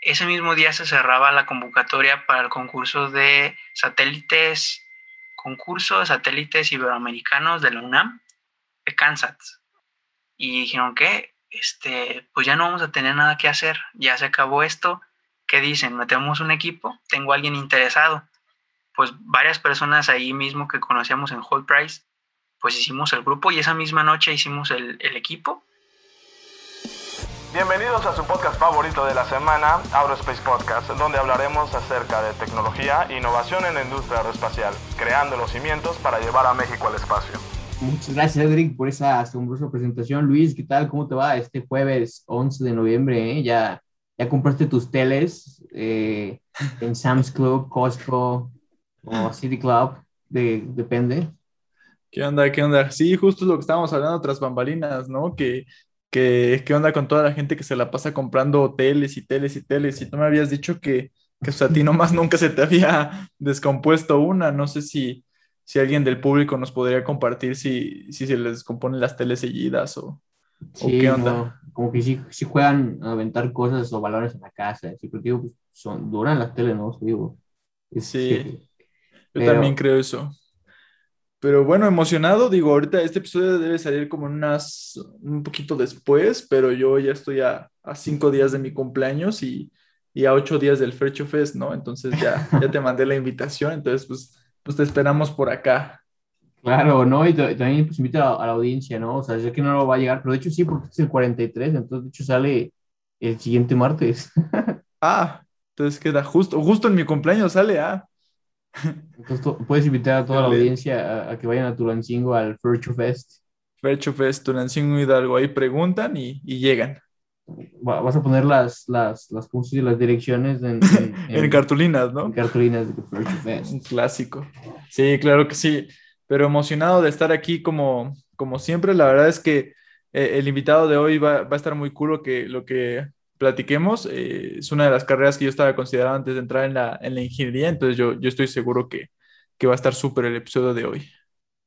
ese mismo día se cerraba la convocatoria para el concurso de satélites, concurso de satélites iberoamericanos de la UNAM, de Kansas. Y dijeron que, este, pues ya no vamos a tener nada que hacer, ya se acabó esto. ¿Qué dicen? ¿Metemos un equipo? ¿Tengo a alguien interesado? Pues varias personas ahí mismo que conocíamos en Whole Price, pues hicimos el grupo y esa misma noche hicimos el, el equipo Bienvenidos a su podcast favorito de la semana, Aerospace Podcast, donde hablaremos acerca de tecnología e innovación en la industria aeroespacial, creando los cimientos para llevar a México al espacio. Muchas gracias, Edric, por esa asombrosa presentación. Luis, ¿qué tal? ¿Cómo te va este jueves 11 de noviembre? Eh? ¿Ya, ¿Ya compraste tus teles eh, en Sam's Club, Costco o City Club? De, depende. ¿Qué onda? ¿Qué onda? Sí, justo lo que estábamos hablando tras bambalinas, ¿no? Que que qué onda con toda la gente que se la pasa comprando teles y teles y teles. Y tú me habías dicho que, que a ti nomás nunca se te había descompuesto una. No sé si, si alguien del público nos podría compartir si, si se les descomponen las teles seguidas o, qué onda. como que si, si, juegan a aventar cosas o valores en la casa. Sí, porque digo, pues, son, duran las teles, ¿no? Digo, sí, yo también creo eso. Pero bueno, emocionado, digo, ahorita este episodio debe salir como unas, un poquito después, pero yo ya estoy a, a cinco días de mi cumpleaños y, y, a ocho días del Frecho Fest, ¿no? Entonces ya, ya te mandé la invitación, entonces pues, pues te esperamos por acá. Claro, ¿no? Y también pues invita a, la audiencia, ¿no? O sea, sé que no lo va a llegar, pero de hecho sí, porque es el 43, entonces de hecho sale el siguiente martes. ah, entonces queda justo, justo en mi cumpleaños sale, ah. Entonces, puedes invitar a toda la audiencia a, que vayan a Tulancingo al Virtue Fest. Virtue Fest, Tulancingo Hidalgo. Ahí preguntan y, y llegan. Vas a poner las, las, las, las direcciones en, en, cartulinas, ¿no? En cartulinas de Virtue Fest. Un clásico. Sí, claro que sí. Pero emocionado de estar aquí como, como siempre. La verdad es que eh, el invitado de hoy va, va, a estar muy cool que, lo que platiquemos. Eh, es una de las carreras que yo estaba considerando antes de entrar en la, en la ingeniería, entonces yo, yo estoy seguro que, que va a estar súper el episodio de hoy.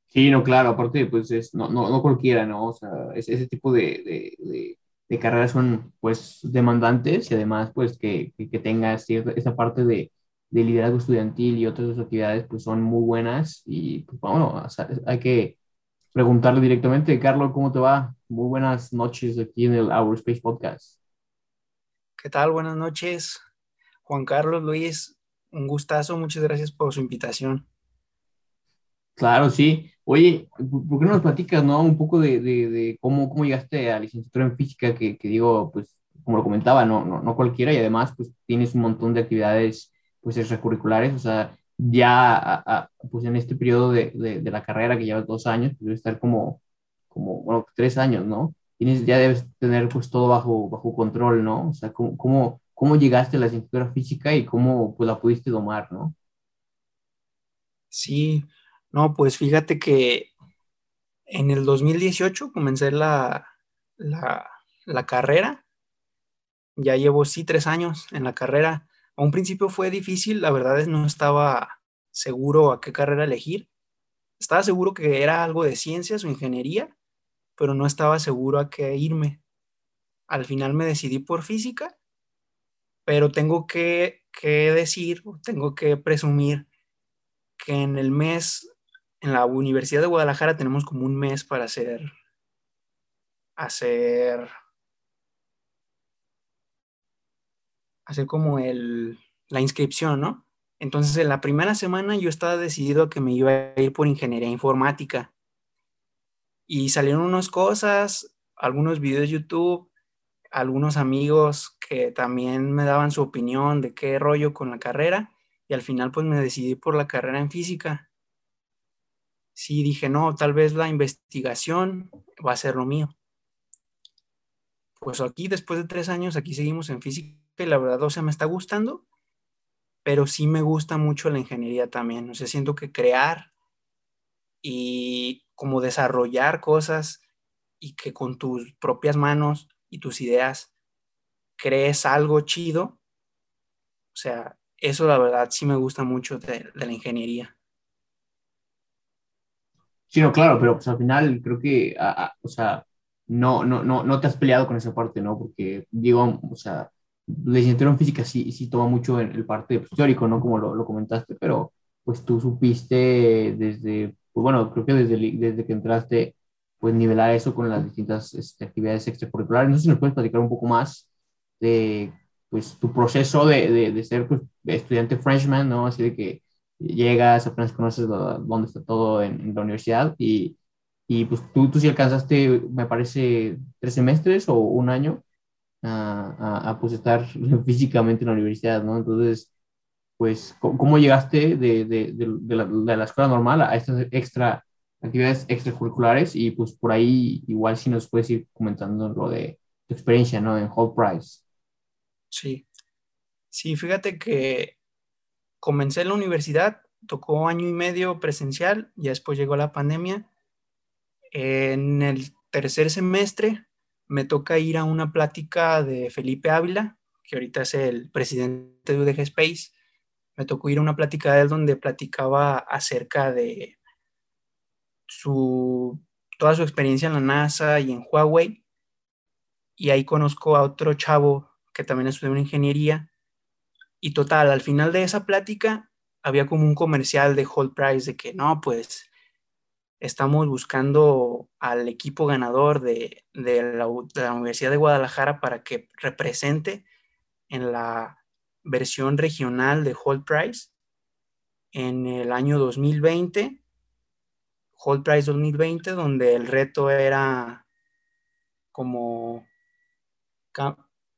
Sí, no, claro, aparte, pues es, no, no, no cualquiera, ¿no? O sea, ese tipo de, de, de, carreras son, pues, demandantes y además, pues, que, que, tengas esa parte de, de liderazgo estudiantil y otras actividades, pues, son muy buenas y, pues, bueno, hay que preguntarle directamente, Carlos, ¿cómo te va? Muy buenas noches aquí en el Our Space Podcast. ¿Qué tal? Buenas noches. Juan Carlos, Luis, un gustazo. Muchas gracias por su invitación. Claro, sí. Oye, ¿por qué no nos platicas, no? Un poco de, de, cómo, cómo llegaste a licenciatura en física, que, que, digo, pues, como lo comentaba, no, no, no cualquiera, y además, pues, tienes un montón de actividades, pues, extracurriculares, o sea, ya, pues, en este periodo de, de, la carrera que lleva dos años, pues, debe estar como, como, bueno, tres años, ¿no? Ya debes tener pues todo bajo, bajo control, ¿no? O sea, ¿cómo, cómo, cómo llegaste a la cintura física y cómo pues la pudiste domar, ¿no? Sí, no, pues fíjate que en el 2018 comencé la, la, la carrera. Ya llevo, sí, tres años en la carrera. A un principio fue difícil, la verdad es no estaba seguro a qué carrera elegir. Estaba seguro que era algo de ciencias o ingeniería, pero no estaba seguro a qué irme. Al final me decidí por física, pero tengo que, decir, tengo que presumir que en el mes, en la Universidad de Guadalajara tenemos como un mes para hacer, hacer, hacer como el, la inscripción, ¿no? Entonces, en la primera semana yo estaba decidido a que me iba a ir por ingeniería informática y salieron unas cosas, algunos videos de YouTube, algunos amigos que también me daban su opinión de qué rollo con la carrera y al final pues me decidí por la carrera en física. Sí, dije, no, tal vez la investigación va a ser lo mío. Pues aquí, después de tres años, aquí seguimos en física y la verdad, o sea, me está gustando, pero sí me gusta mucho la ingeniería también. O sea, siento que crear y como desarrollar cosas y que con tus propias manos y tus ideas crees algo chido. O sea, eso la verdad sí me gusta mucho de, la ingeniería. Sí, no, claro, pero pues al final creo que, o sea, no, no, no, no te has peleado con esa parte, ¿no? Porque digo, o sea, la licenciatura en física sí, sí toma mucho en el parte pues, teórico, ¿no? Como lo, lo, comentaste, pero pues tú supiste desde, pues bueno, creo que desde, desde que entraste, pues nivelar eso con las distintas este, actividades extracurriculares. No sé si nos puedes platicar un poco más de, pues, tu proceso de, de, de ser pues, estudiante freshman, ¿no? Así de que llegas, apenas conoces dónde está todo en, en la universidad y, y, pues tú, tú sí alcanzaste, me parece, tres semestres o un año a, a, pues estar físicamente en la universidad, ¿no? Entonces, pues, ¿cómo llegaste de, de, de, la, de, la, escuela normal a estas extra actividades extracurriculares? Y pues por ahí igual si nos puedes ir comentando lo de tu experiencia, ¿no? En Whole Price. Sí, sí, fíjate que comencé en la universidad, tocó año y medio presencial, y después llegó la pandemia. En el tercer semestre me toca ir a una plática de Felipe Ávila, que ahorita es el presidente de UDG Space. Me tocó ir a una plática de él donde platicaba acerca de su, toda su experiencia en la NASA y en Huawei. Y ahí conozco a otro chavo que también estudió ingeniería. Y total, al final de esa plática había como un comercial de Whole Price de que no, pues estamos buscando al equipo ganador de, de, la, Universidad de Guadalajara para que represente en la versión regional de Hold Price en el año 2020, Hold Price 2020, donde el reto era como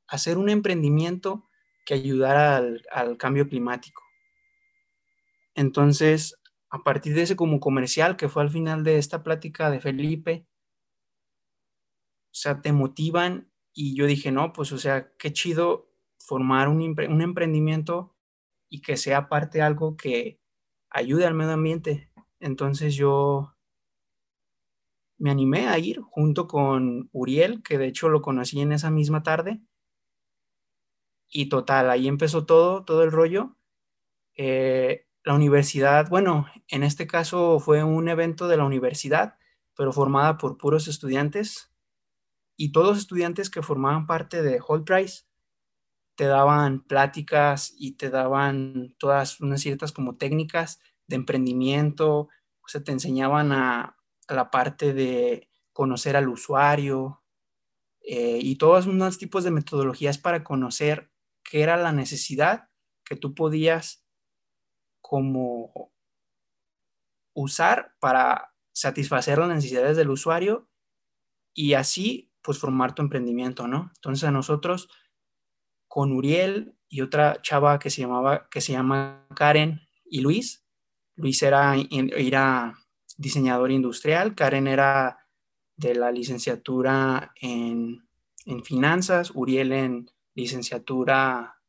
hacer un emprendimiento que ayudara al, al cambio climático. Entonces, a partir de ese como comercial que fue al final de esta plática de Felipe, o sea, te motivan y yo dije, no, pues, o sea, qué chido formar un, emprendimiento y que sea parte de algo que ayude al medio ambiente. Entonces yo me animé a ir junto con Uriel, que de hecho lo conocí en esa misma tarde. Y total, ahí empezó todo, todo el rollo. Eh, la universidad, bueno, en este caso fue un evento de la universidad, pero formada por puros estudiantes y todos estudiantes que formaban parte de Hall Price te daban pláticas y te daban todas unas ciertas como técnicas de emprendimiento, o sea, te enseñaban a, la parte de conocer al usuario eh, y todos unos tipos de metodologías para conocer qué era la necesidad que tú podías como usar para satisfacer las necesidades del usuario y así pues formar tu emprendimiento, ¿no? Entonces a nosotros con Uriel y otra chava que se llamaba que se llama Karen y Luis, Luis era, era diseñador industrial, Karen era de la licenciatura en, en finanzas, Uriel en licenciatura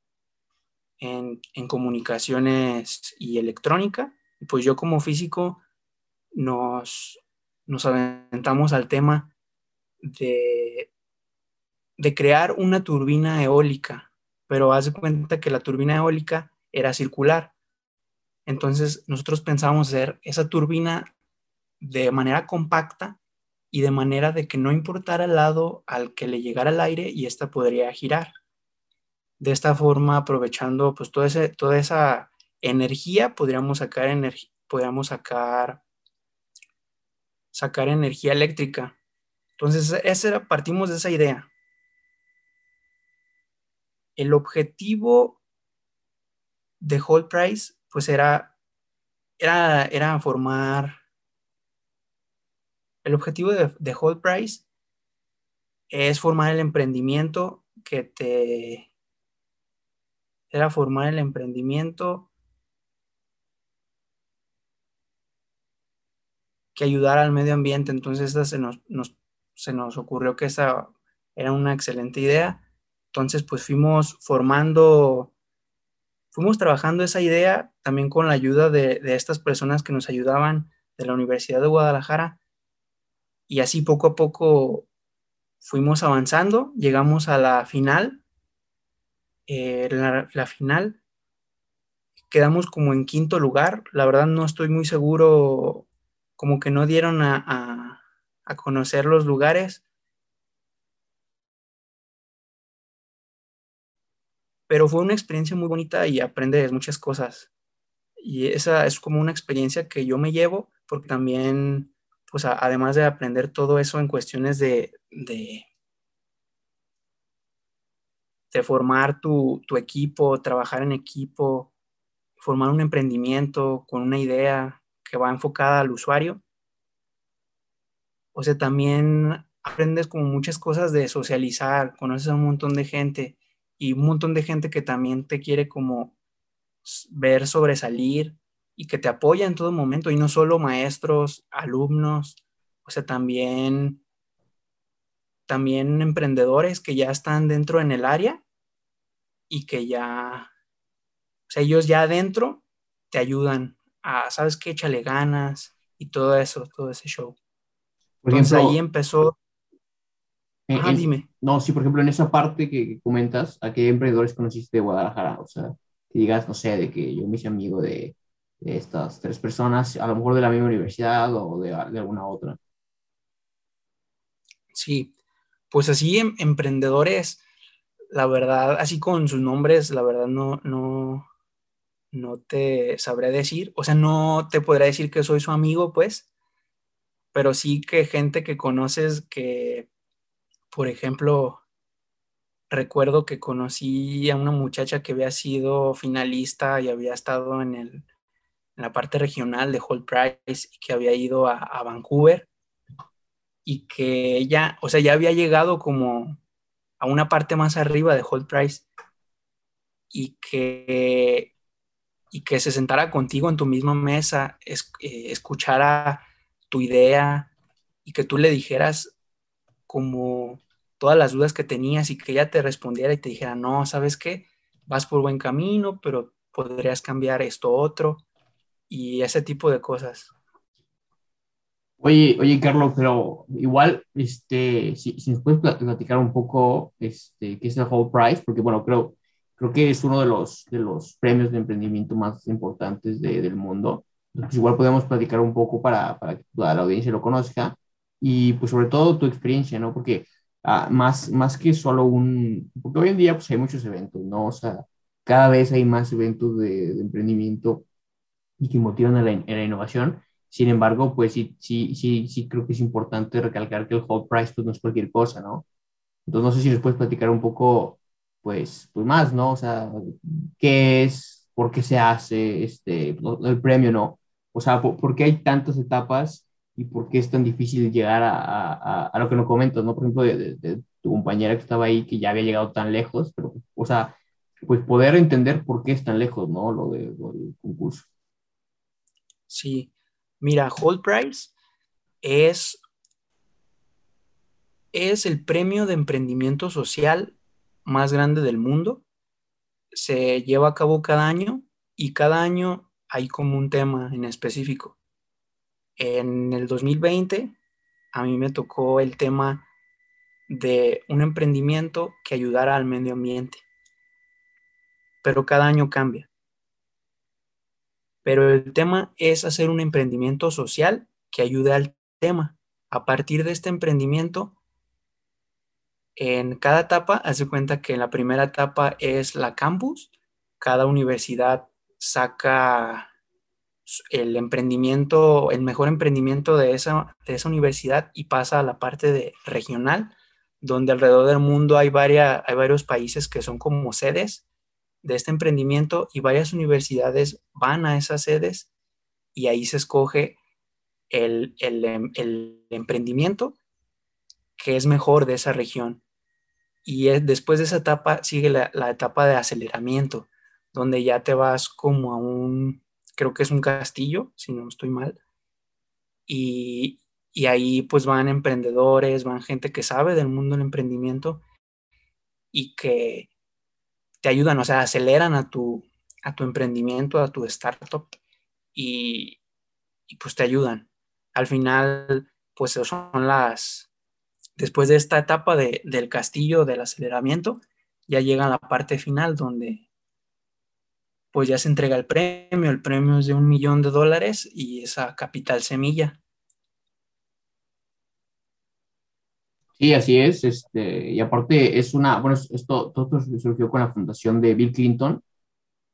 en, en comunicaciones y electrónica. Pues yo como físico nos, nos aventamos al tema de, de crear una turbina eólica, pero haz de cuenta que la turbina eólica era circular. Entonces nosotros pensábamos hacer esa turbina de manera compacta y de manera de que no importara el lado al que le llegara el aire y ésta podría girar de esta forma, aprovechando pues toda, ese, toda esa energía, podríamos sacar, energía podríamos sacar, sacar energía eléctrica. Entonces, esa era, partimos de esa idea. El objetivo de Whole Price, pues era, era, era formar, el objetivo de, Whole Price es formar el emprendimiento que te, era formar el emprendimiento que ayudara al medio ambiente. Entonces, esta se nos, se nos ocurrió que esa era una excelente idea. Entonces, pues fuimos formando, fuimos trabajando esa idea también con la ayuda de, estas personas que nos ayudaban de la Universidad de Guadalajara. Y así poco a poco fuimos avanzando, llegamos a la final eh, la, final. Quedamos como en quinto lugar. La verdad no estoy muy seguro, como que no dieron a conocer los lugares. Pero fue una experiencia muy bonita y aprendes muchas cosas. Y esa es como una experiencia que yo me llevo, porque también, pues además de aprender todo eso en cuestiones de, de, formar tu, tu equipo, trabajar en equipo, formar un emprendimiento con una idea que va enfocada al usuario. O sea, también aprendes como muchas cosas de socializar, conoces a un montón de gente y un montón de gente que también te quiere como ver sobresalir y que te apoya en todo momento, y no solo maestros, alumnos, o sea, también, también emprendedores que ya están dentro en el área y que ya, o sea, ellos ya adentro te ayudan a, ¿sabes qué? Échale ganas y todo eso, todo ese show. Por Entonces ahí empezó. Ah, dime. No, sí, por ejemplo, en esa parte que, comentas, ¿a qué emprendedores conociste de Guadalajara? O sea, que digas, no sé, de que yo me hice amigo de, estas tres personas, a lo mejor de la misma universidad o de, alguna otra. Sí, pues así em, emprendedores, la verdad, así con sus nombres, la verdad no, no, no te sabré decir, o sea, no te podré decir que soy su amigo, pues, pero sí que gente que conoces que, por ejemplo, recuerdo que conocí a una muchacha que había sido finalista y había estado en, el, en la parte regional de Hall Price y que había ido a, Vancouver y que ella, o sea, ya había llegado como a una parte más arriba de Hall Price y que y que se sentara contigo en tu misma mesa, eh, escuchara tu idea y que tú le dijeras como todas las dudas que tenías y que ella te respondiera y te dijera, no, ¿sabes qué? Vas por buen camino, pero podrías cambiar esto otro y ese tipo de cosas. Oye, oye, Carlos, pero igual, este, si, si nos puedes platicar un poco, este, qué es el Whole Price, porque bueno, creo, creo que es uno de los, de los premios de emprendimiento más importantes de, del mundo. Igual podemos platicar un poco para, para que toda la audiencia lo conozca y pues sobre todo tu experiencia, ¿no? Porque más, más que solo un, porque hoy en día pues hay muchos eventos, ¿no? O sea, cada vez hay más eventos de, de emprendimiento y que motivan a la, a la, innovación. Sin embargo, pues sí, sí, sí, sí creo que es importante recalcar que el Whole Price pues no es cualquier cosa, ¿no? Entonces, no sé si les puedes platicar un poco pues, pues más, ¿no? O sea, ¿qué es? ¿Por qué se hace este, el premio, no? O sea, ¿por, qué hay tantas etapas y por qué es tan difícil llegar a, a, a lo que nos comentas, ¿no? Por ejemplo, de, tu compañera que estaba ahí, que ya había llegado tan lejos, pero, o sea, pues poder entender por qué es tan lejos, ¿no? Lo, de, del concurso. Sí, mira, Whole Price es, es el premio de emprendimiento social más grande del mundo. Se lleva a cabo cada año y cada año hay como un tema en específico. En el 2020 a mí me tocó el tema de un emprendimiento que ayudara al medio ambiente. Pero cada año cambia. Pero el tema es hacer un emprendimiento social que ayude al tema. A partir de este emprendimiento en cada etapa, hace cuenta que la primera etapa es la campus, cada universidad saca el emprendimiento, el mejor emprendimiento de esa, de esa universidad y pasa a la parte de regional, donde alrededor del mundo hay, varias, hay varios países que son como sedes de este emprendimiento y varias universidades van a esas sedes y ahí se escoge el, el emprendimiento que es mejor de esa región. Y después de esa etapa sigue la, etapa de aceleramiento, donde ya te vas como a un, creo que es un castillo, si no estoy mal. Y, ahí pues van emprendedores, van gente que sabe del mundo del emprendimiento y que te ayudan, o sea, aceleran a tu, a tu emprendimiento, a tu startup y, y pues te ayudan. Al final, pues son las, Después de esta etapa del castillo del aceleramiento, ya llega la parte final donde pues ya se entrega el premio, el premio es de un millón de dólares y esa capital semilla. Sí, así es. Este, y aparte es una, bueno, esto todo surgió con la fundación de Bill Clinton,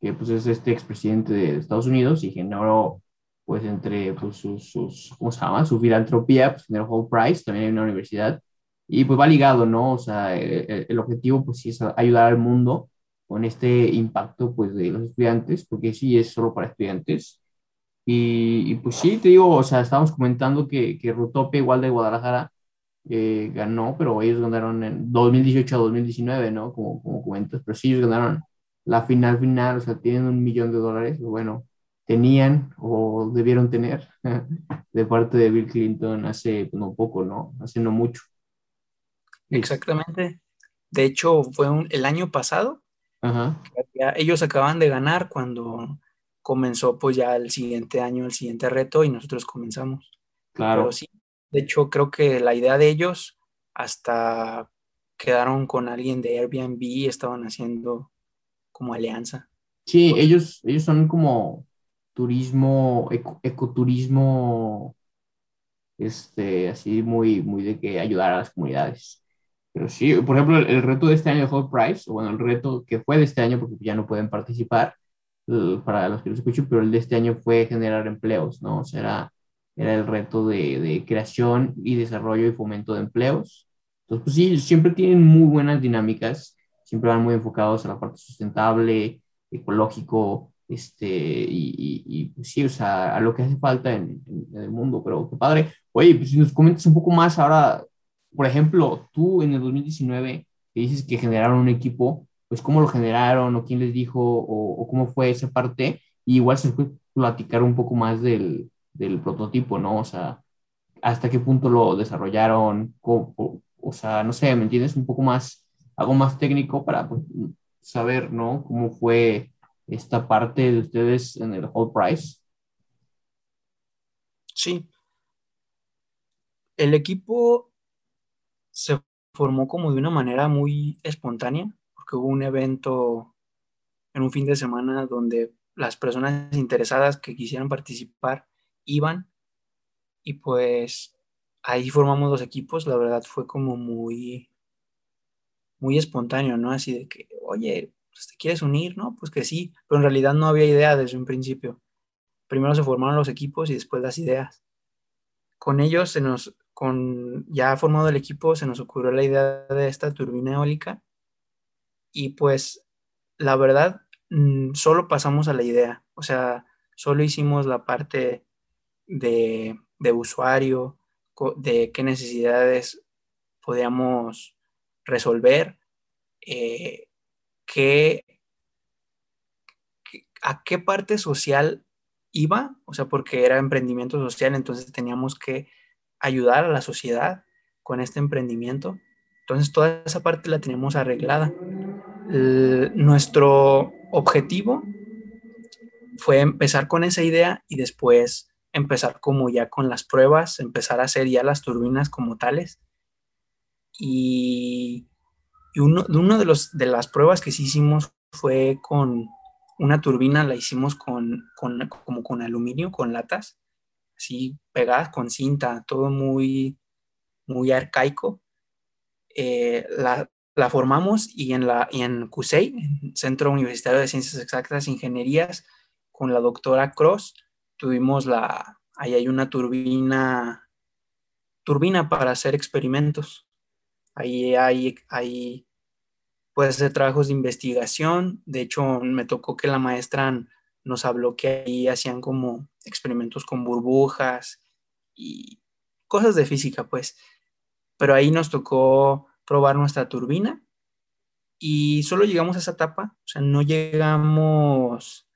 que pues es este expresidente de Estados Unidos y generó pues entre pues, sus, sus, ¿cómo se llama? Su filantropía, pues generó Whole Price, también hay una universidad, y pues va ligado, ¿no? O sea, el, el, objetivo pues sí es ayudar al mundo con este impacto pues de los estudiantes, porque sí es solo para estudiantes. Y, y pues sí, te digo, o sea, estábamos comentando que, que Rutopia, igual de Guadalajara, eh, ganó, pero ellos ganaron en 2018 a 2019, ¿no? Como, como comentas, pero sí, ellos ganaron la final final, o sea, tienen un millón de dólares, bueno, tenían o debieron tener de parte de Bill Clinton hace pues, no poco, ¿no? Hace no mucho. Exactamente. De hecho, fue un, el año pasado. Ajá. Ya, ellos acaban de ganar cuando comenzó pues ya el siguiente año, el siguiente reto y nosotros comenzamos. Claro. Pero sí, de hecho creo que la idea de ellos hasta quedaron con alguien de Airbnb y estaban haciendo como alianza. Sí, ellos, ellos son como turismo, eco, ecoturismo, este, así muy, muy de que ayudar a las comunidades. Pero sí, por ejemplo, el, el reto de este año de Hot Price, o bueno, el reto que fue de este año, porque ya no pueden participar, para los que los escuchan, pero el de este año fue generar empleos, ¿no? O sea, era, era el reto de, de, creación y desarrollo y fomento de empleos. Entonces, pues sí, siempre tienen muy buenas dinámicas, siempre van muy enfocados a la parte sustentable, ecológico, este, y, y, y pues sí, o sea, a lo que hace falta en, en, el mundo, pero qué padre. Oye, pues si nos comentas un poco más ahora, por ejemplo, tú en el 2019 que dices que generaron un equipo, pues cómo lo generaron o quién les dijo o, cómo fue esa parte. Y igual se puede platicar un poco más del, del, prototipo, ¿no? O sea, hasta qué punto lo desarrollaron, o, sea, no sé, ¿me entiendes? Un poco más, algo más técnico para pues, saber, ¿no? Cómo fue esta parte de ustedes en el whole price. Sí. El equipo se formó como de una manera muy espontánea porque hubo un evento en un fin de semana donde las personas interesadas que quisieran participar iban y pues ahí formamos los equipos, la verdad fue como muy muy espontáneo, ¿no? Así de que, oye, pues, ¿te quieres unir? No, pues que sí, pero en realidad no había idea desde un principio. Primero se formaron los equipos y después las ideas. Con ellos se nos, con ya formado el equipo, se nos ocurrió la idea de esta turbina eólica y pues la verdad mm, solo pasamos a la idea, o sea, solo hicimos la parte de, de usuario, de qué necesidades podíamos resolver, eh, qué, a qué parte social iba, o sea, porque era emprendimiento social, entonces teníamos que ayudar a la sociedad con este emprendimiento. Entonces toda esa parte la tenemos arreglada. Nuestro objetivo fue empezar con esa idea y después empezar como ya con las pruebas, empezar a hacer ya las turbinas como tales. Y, y uno, uno de, los, de las pruebas que sí hicimos fue con una turbina, la hicimos con, con, como con aluminio, con latas, así pegadas con cinta, todo muy, muy arcaico eh, la, la, formamos y en, la, y en CUSEI, en Centro Universitario de Ciencias Exactas e Ingenierías, con la doctora Cross, tuvimos la, ahí hay una turbina, turbina para hacer experimentos. Ahí hay, hay puede hacer trabajos de investigación. De hecho, me tocó que la maestra nos habló que ahí hacían como experimentos con burbujas y cosas de física, pues pero ahí nos tocó probar nuestra turbina y solo llegamos a esa etapa, o sea, no llegamos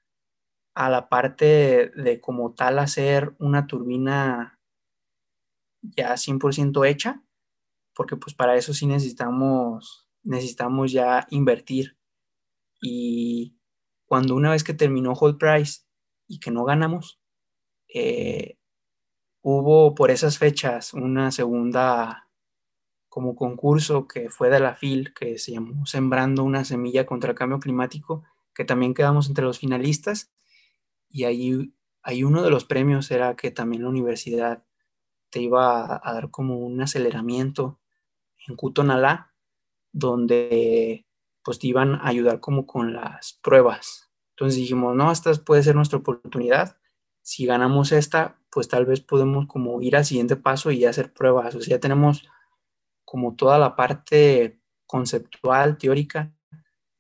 a la parte de, como tal hacer una turbina ya 100% hecha, porque pues para eso sí necesitamos, necesitamos ya invertir. Y cuando una vez que terminó Hold Price y que no ganamos, eh, hubo por esas fechas una segunda como concurso que fue de la FIL, que se llamó Sembrando una semilla contra el cambio climático, que también quedamos entre los finalistas. Y ahí, ahí uno de los premios era que también la universidad te iba a, dar como un aceleramiento en Cutonalá, donde pues te iban a ayudar como con las pruebas. Entonces dijimos, no, esta puede ser nuestra oportunidad. Si ganamos esta, pues tal vez podemos como ir al siguiente paso y hacer pruebas. O sea, ya tenemos como toda la parte conceptual, teórica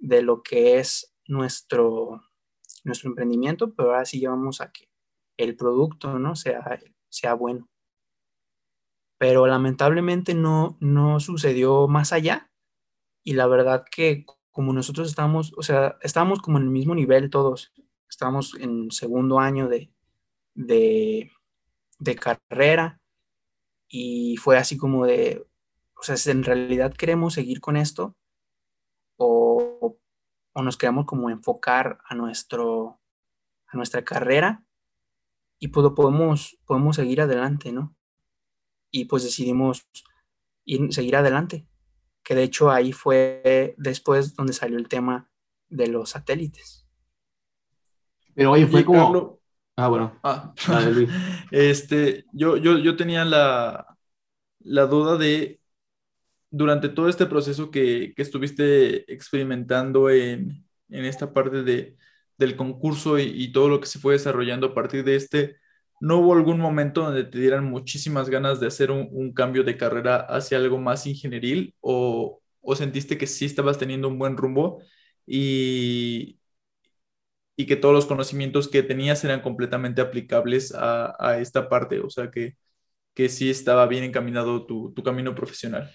de lo que es nuestro, nuestro emprendimiento, pero ahora sí llevamos a que el producto ¿no? sea, sea bueno. Pero lamentablemente no, no sucedió más allá y la verdad que como nosotros estábamos, o sea, estábamos como en el mismo nivel todos, estábamos en segundo año de, de, de carrera y fue así como de, o sea, si en realidad queremos seguir con esto o, o nos queremos como enfocar a, nuestro, a nuestra carrera y pues podemos, podemos seguir adelante, ¿no? Y pues decidimos ir, seguir adelante, que de hecho ahí fue después donde salió el tema de los satélites. Pero oye, fue como... Ah, bueno. Ah. este, yo, yo, yo tenía la, la duda de durante todo este proceso que, estuviste experimentando en, esta parte de, del concurso y, todo lo que se fue desarrollando a partir de este, ¿no hubo algún momento donde te dieran muchísimas ganas de hacer un, cambio de carrera hacia algo más ingenieril o, sentiste que sí estabas teniendo un buen rumbo y, y que todos los conocimientos que tenías eran completamente aplicables a, esta parte? O sea, que, que sí estaba bien encaminado tu camino profesional.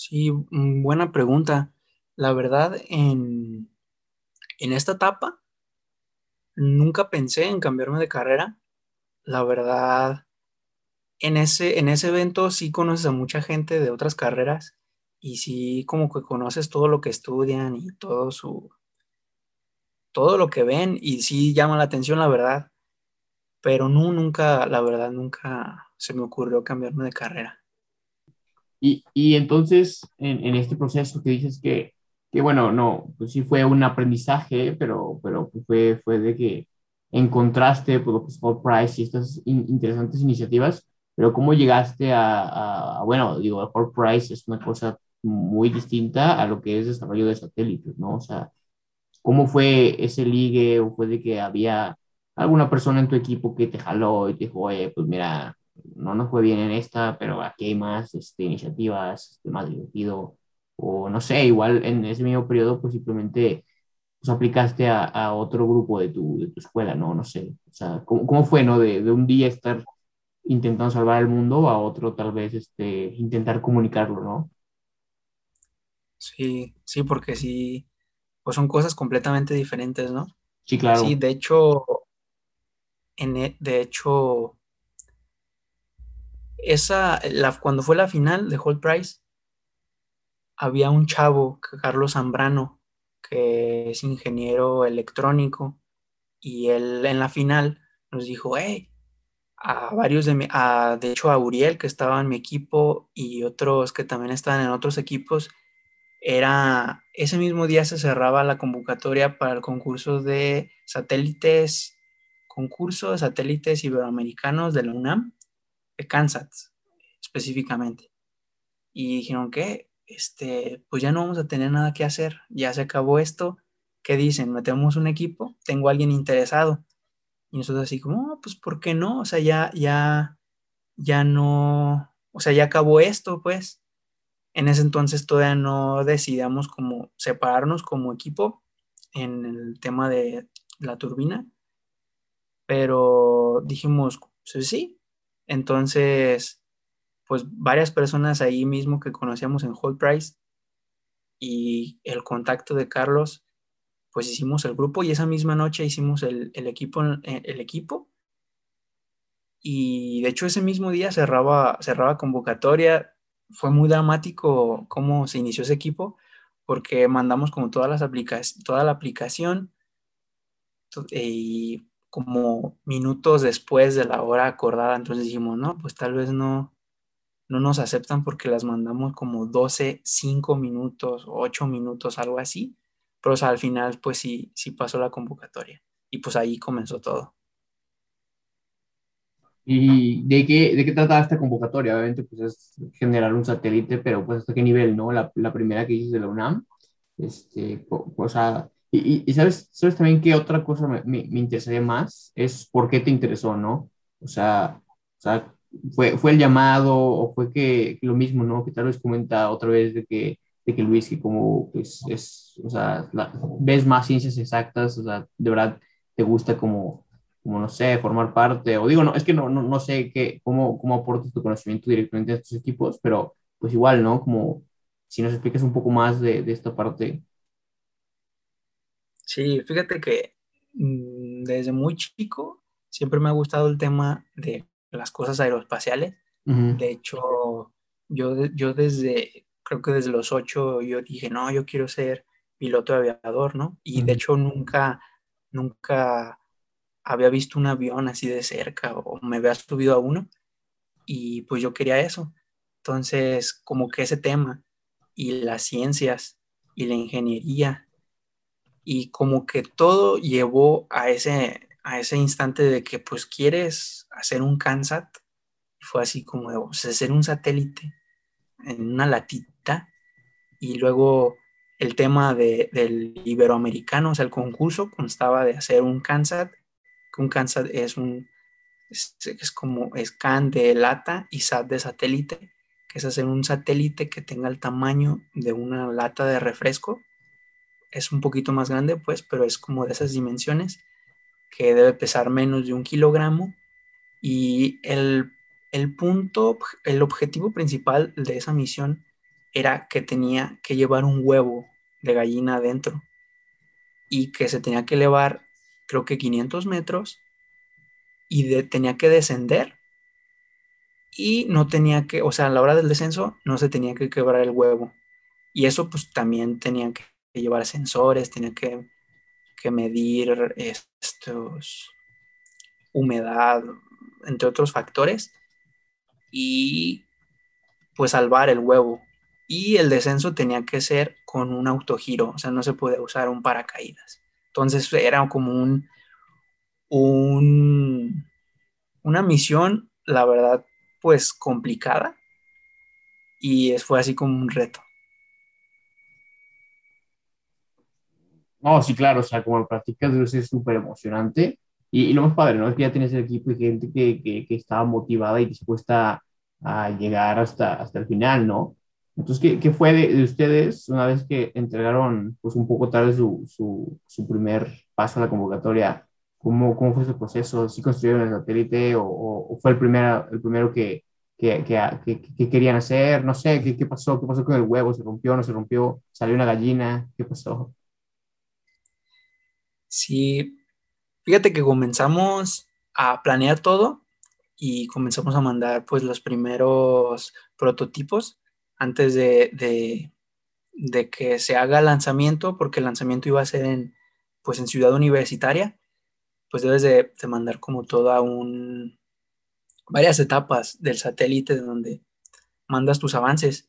Sí, mm, buena pregunta. La verdad, en, esta etapa nunca pensé en cambiarme de carrera. La verdad, en ese, en ese evento sí conoces a mucha gente de otras carreras y sí como que conoces todo lo que estudian y todo su todo lo que ven y sí llama la atención la verdad pero no nunca la verdad nunca se me ocurrió cambiarme de carrera y, y entonces, en, este proceso que dices que, que, bueno, no, pues sí fue un aprendizaje, pero, pero pues fue, fue de que encontraste pues, lo Price y estas interesantes iniciativas, pero ¿cómo llegaste a, a, bueno, digo, All Price es una cosa muy distinta a lo que es desarrollo de satélites, ¿no? O sea, ¿cómo fue ese ligue o fue de que había alguna persona en tu equipo que te jaló y te dijo, oye, pues mira, no nos fue bien en esta, pero aquí hay más este, iniciativas, este, más divertido, o no sé, igual en ese mismo periodo, pues simplemente pues, aplicaste a, a, otro grupo de tu, de tu escuela, ¿no? No sé, o sea, ¿cómo, cómo fue, ¿no? De, de, un día estar intentando salvar el mundo a otro tal vez este, intentar comunicarlo, ¿no? Sí, sí, porque sí, pues son cosas completamente diferentes, ¿no? Sí, claro. Sí, de hecho, en, e, de hecho, esa, la, cuando fue la final de Hold Price, había un chavo, Carlos Zambrano, que es ingeniero electrónico, y él en la final nos dijo, hey, a varios de, mi, a, de hecho a Uriel, que estaba en mi equipo, y otros que también estaban en otros equipos, era, ese mismo día se cerraba la convocatoria para el concurso de satélites, concurso de satélites iberoamericanos de la UNAM, Kansas específicamente. Y dijeron que, este, pues ya no vamos a tener nada que hacer, ya se acabó esto. ¿Qué dicen? ¿Metemos un equipo? Tengo alguien interesado. Y nosotros así como, oh, pues ¿por qué no? O sea, ya, ya, ya no, o sea, ya acabó esto, pues. En ese entonces todavía no decidamos como separarnos como equipo en el tema de la turbina, pero dijimos, pues sí, entonces, pues varias personas ahí mismo que conocíamos en Hold Price y el contacto de Carlos, pues hicimos el grupo y esa misma noche hicimos el, equipo, eh, el equipo. Y de hecho ese mismo día cerraba, cerraba convocatoria. Fue muy dramático cómo se inició ese equipo porque mandamos como todas las aplicaciones, toda la aplicación y como minutos después de la hora acordada, entonces dijimos, no, pues tal vez no, no nos aceptan porque las mandamos como 12, 5 minutos, 8 minutos, algo así, pero al final pues sí, sí pasó la convocatoria y pues ahí comenzó todo. ¿Y de qué, de qué trata esta convocatoria? Obviamente, pues es generar un satélite, pero pues hasta qué nivel, ¿no? La, la primera que dices de la UNAM, este, o, sea, y, y, sabes, sabes también qué otra cosa me, me, me, interesaría más, es por qué te interesó, ¿no? O sea, o sea fue, fue el llamado o fue que, que, lo mismo, ¿no? Que tal vez comenta otra vez de que, de que Luis, que como, pues, es, o sea, la, ves más ciencias exactas, o sea, de verdad te gusta como como no sé, formar parte, o digo, no, es que no, no, no sé qué, cómo, cómo aportas tu conocimiento directamente a estos equipos, pero pues igual, ¿no? Como si nos explicas un poco más de, de esta parte. Sí, fíjate que mmm, desde muy chico siempre me ha gustado el tema de las cosas aeroespaciales. Uh -huh. De hecho, yo, yo desde, creo que desde los ocho, yo dije, no, yo quiero ser piloto aviador, ¿no? Y uh -huh. de hecho nunca, nunca había visto un avión así de cerca o me había subido a uno y pues yo quería eso. Entonces, como que ese tema y las ciencias y la ingeniería y como que todo llevó a ese, a ese instante de que pues quieres hacer un CANSAT. Fue así como de o hacer un satélite en una latita y luego el tema de, del iberoamericano, o sea, el concurso constaba de hacer un CANSAT un es un es, es, como scan de lata y SAT de satélite, que es hacer un satélite que tenga el tamaño de una lata de refresco. Es un poquito más grande, pues, pero es como de esas dimensiones, que debe pesar menos de un kilogramo. Y el, el punto, el objetivo principal de esa misión era que tenía que llevar un huevo de gallina adentro y que se tenía que elevar creo que 500 metros y tenía que descender y no tenía que, o sea, a la hora del descenso no se tenía que quebrar el huevo. Y eso pues también tenía que llevar sensores, tenía que, que medir estos humedad, entre otros factores, y pues salvar el huevo. Y el descenso tenía que ser con un autogiro, o sea, no se puede usar un paracaídas. Entonces era como un, un, una misión, la verdad, pues complicada. Y fue así como un reto. No, sí, claro, o sea, como lo practicas debe ser súper emocionante. Y, lo más padre, ¿no? Es que ya tienes el equipo y gente que, que, que estaba motivada y dispuesta a llegar hasta, hasta el final, ¿no? Entonces, ¿qué, qué fue de, de, ustedes una vez que entregaron pues un poco tarde su, su, su, primer paso a la convocatoria? ¿Cómo, cómo fue ese proceso? ¿Sí construyeron el satélite o, o fue el, primer, el primero que, que, que, que, querían hacer? No sé, ¿qué, ¿qué pasó? ¿Qué pasó con el huevo? ¿Se rompió? ¿No se rompió? ¿Salió una gallina? ¿Qué pasó? Sí, fíjate que comenzamos a planear todo y comenzamos a mandar pues los primeros prototipos antes de, de, que se haga el lanzamiento, porque el lanzamiento iba a ser en, pues en Ciudad Universitaria, pues debes de, mandar como toda un, varias etapas del satélite donde mandas tus avances.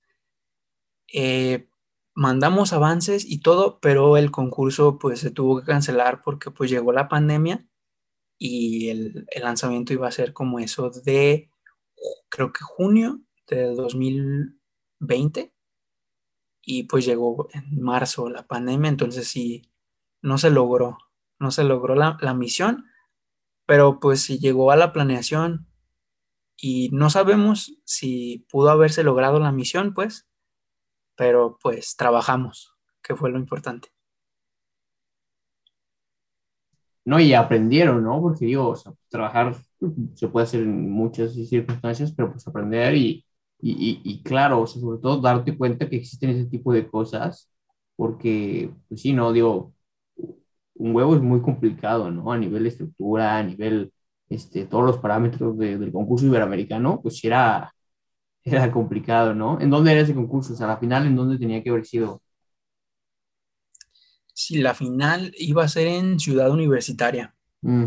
Eh, mandamos avances y todo, pero el concurso pues se tuvo que cancelar porque pues llegó la pandemia y el, el lanzamiento iba a ser como eso de, creo que junio de 2000 20 y pues llegó en marzo la pandemia, entonces sí, no se logró, no se logró la, la misión, pero pues sí llegó a la planeación y no sabemos si pudo haberse logrado la misión, pues, pero pues trabajamos, que fue lo importante. No, y aprendieron, ¿no? Porque digo, o trabajar se puede hacer en muchas circunstancias, pero pues aprender y, y, y, y, claro, o sea, sobre todo darte cuenta que existen ese tipo de cosas, porque, pues sí, no, digo, un huevo es muy complicado, ¿no? A nivel de estructura, a nivel, este, todos los parámetros de, del concurso iberoamericano, pues era, era complicado, ¿no? ¿En dónde era ese concurso? O sea, la final, ¿en dónde tenía que haber sido? Sí, la final iba a ser en Ciudad Universitaria. Mm.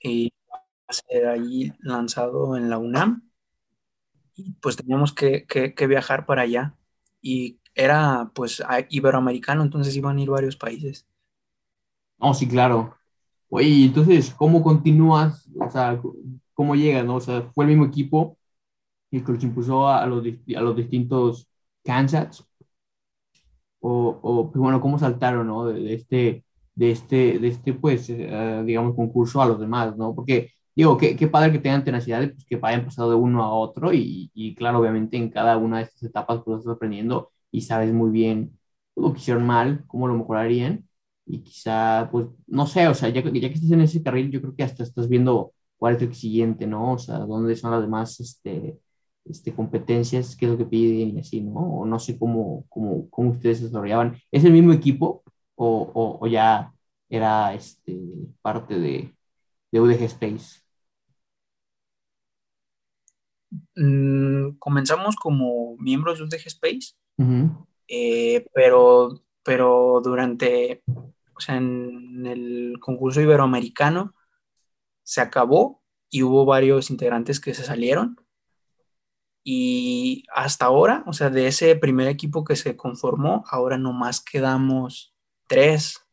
Y iba a ser ahí lanzado en la UNAM pues teníamos que, que, que, viajar para allá. Y era pues iberoamericano, entonces iban a ir varios países. Oh, sí, claro. Oye, entonces, ¿cómo continúas? O sea, cómo llega, ¿no? O sea, fue el mismo equipo el que los impulsó a, los, a los distintos Kansas, o, o pues bueno, cómo saltaron, ¿no? De, este, de este, de este, pues, eh, digamos, concurso a los demás, ¿no? Porque, digo, qué, qué padre que tengan tenacidad, pues que vayan pasado de uno a otro y, y, claro, obviamente en cada una de estas etapas pues estás aprendiendo y sabes muy bien lo que hicieron mal, cómo lo mejorarían y quizá, pues, no sé, o sea, ya, ya que estés en ese carril, yo creo que hasta estás viendo cuál es el siguiente, ¿no? O sea, dónde son las demás, este, este, competencias, qué es lo que piden y así, ¿no? O no sé cómo, cómo, cómo ustedes desarrollaban. ¿Es el mismo equipo o, o, o ya era este, parte de, de UDG Space? Mm, comenzamos como miembros de UDG Space, uh -huh. eh, pero, pero durante, o sea, en el concurso iberoamericano se acabó y hubo varios integrantes que se salieron y hasta ahora, o sea, de ese primer equipo que se conformó, ahora nomás quedamos tres,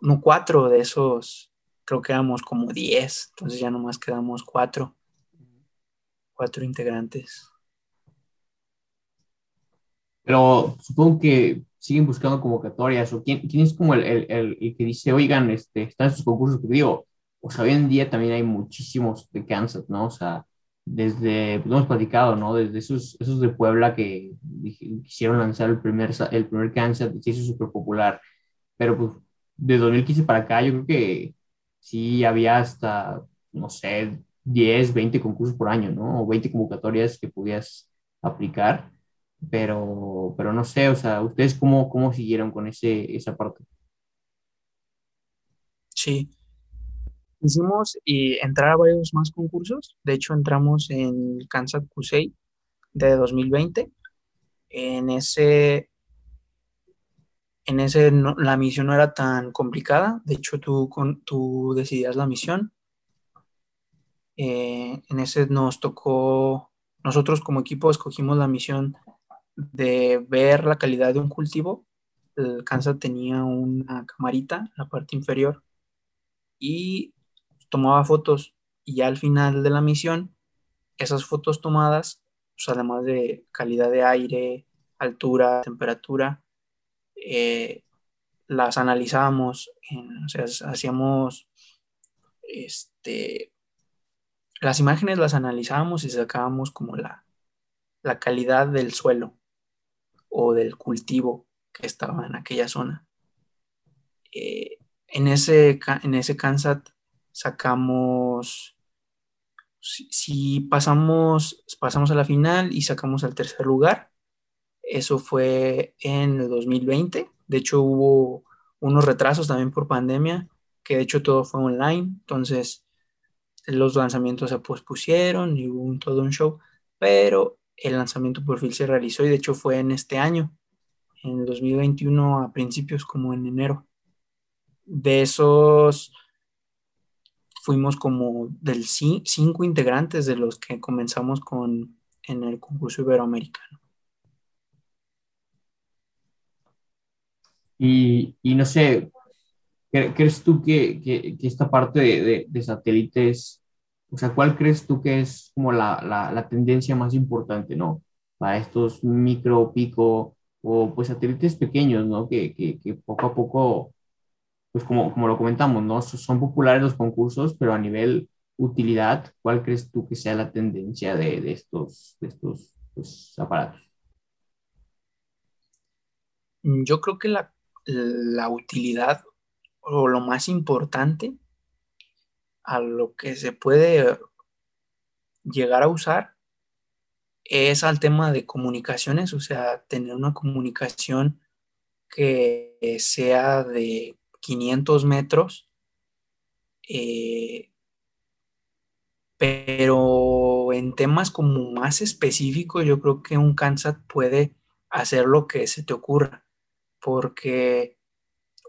no cuatro de esos, creo que éramos como diez, entonces ya nomás quedamos cuatro, cuatro integrantes. Pero supongo que siguen buscando convocatorias, o quién, quién es como el, el, el, el, que dice, oigan, este, están estos concursos que digo, o sea, hoy en día también hay muchísimos de Kansas, ¿no? O sea, desde, pues hemos platicado, ¿no? Desde esos, esos de Puebla que quisieron lanzar el primer, el primer Kansas, se hizo súper popular, pero pues de 2015 para acá yo creo que sí había hasta, no sé, 10, 20 concursos por año, ¿no? O 20 convocatorias que podías aplicar, pero, pero no sé, o sea, ¿ustedes cómo, cómo siguieron con ese, esa parte? Sí, hicimos y entrar a varios más concursos. De hecho, entramos en Kansas Crusade de 2020. En ese, en ese no, la misión no era tan complicada. De hecho, tú, con, tú decidías la misión. Eh, en ese nos tocó, nosotros como equipo escogimos la misión de ver la calidad de un cultivo. El Kansas tenía una camarita en la parte inferior y tomaba fotos y al final de la misión, esas fotos tomadas, pues además de calidad de aire, altura, temperatura, eh, las analizábamos, en, o sea, hacíamos, este, las imágenes las analizábamos y sacábamos como la, la calidad del suelo o del cultivo que estaba en aquella zona. Eh, en, ese, en ese CANSAT sacamos, si, si, pasamos, pasamos a la final y sacamos al tercer lugar, eso fue en el 2020, de hecho hubo unos retrasos también por pandemia, que de hecho todo fue online, entonces los lanzamientos se pospusieron y hubo un, todo un show, pero el lanzamiento por fin se realizó y de hecho fue en este año, en el 2021 a principios como en enero. De esos fuimos como del cinco integrantes de los que comenzamos con en el concurso iberoamericano. Y, y no sé, ¿crees tú que, que, que esta parte de, de, de, satélites, o sea, cuál crees tú que es como la, la, la tendencia más importante, ¿no? Para estos micro, pico o pues satélites pequeños, ¿no? Que, que, poco a poco pues como, como lo comentamos, ¿no? Son populares los concursos, pero a nivel utilidad, ¿cuál crees tú que sea la tendencia de, de estos, de estos pues, aparatos? Yo creo que la, la utilidad o lo más importante a lo que se puede llegar a usar es al tema de comunicaciones, o sea, tener una comunicación que sea de 500 metros, eh, pero en temas como más específicos, yo creo que un Kansas puede hacer lo que se te ocurra, porque,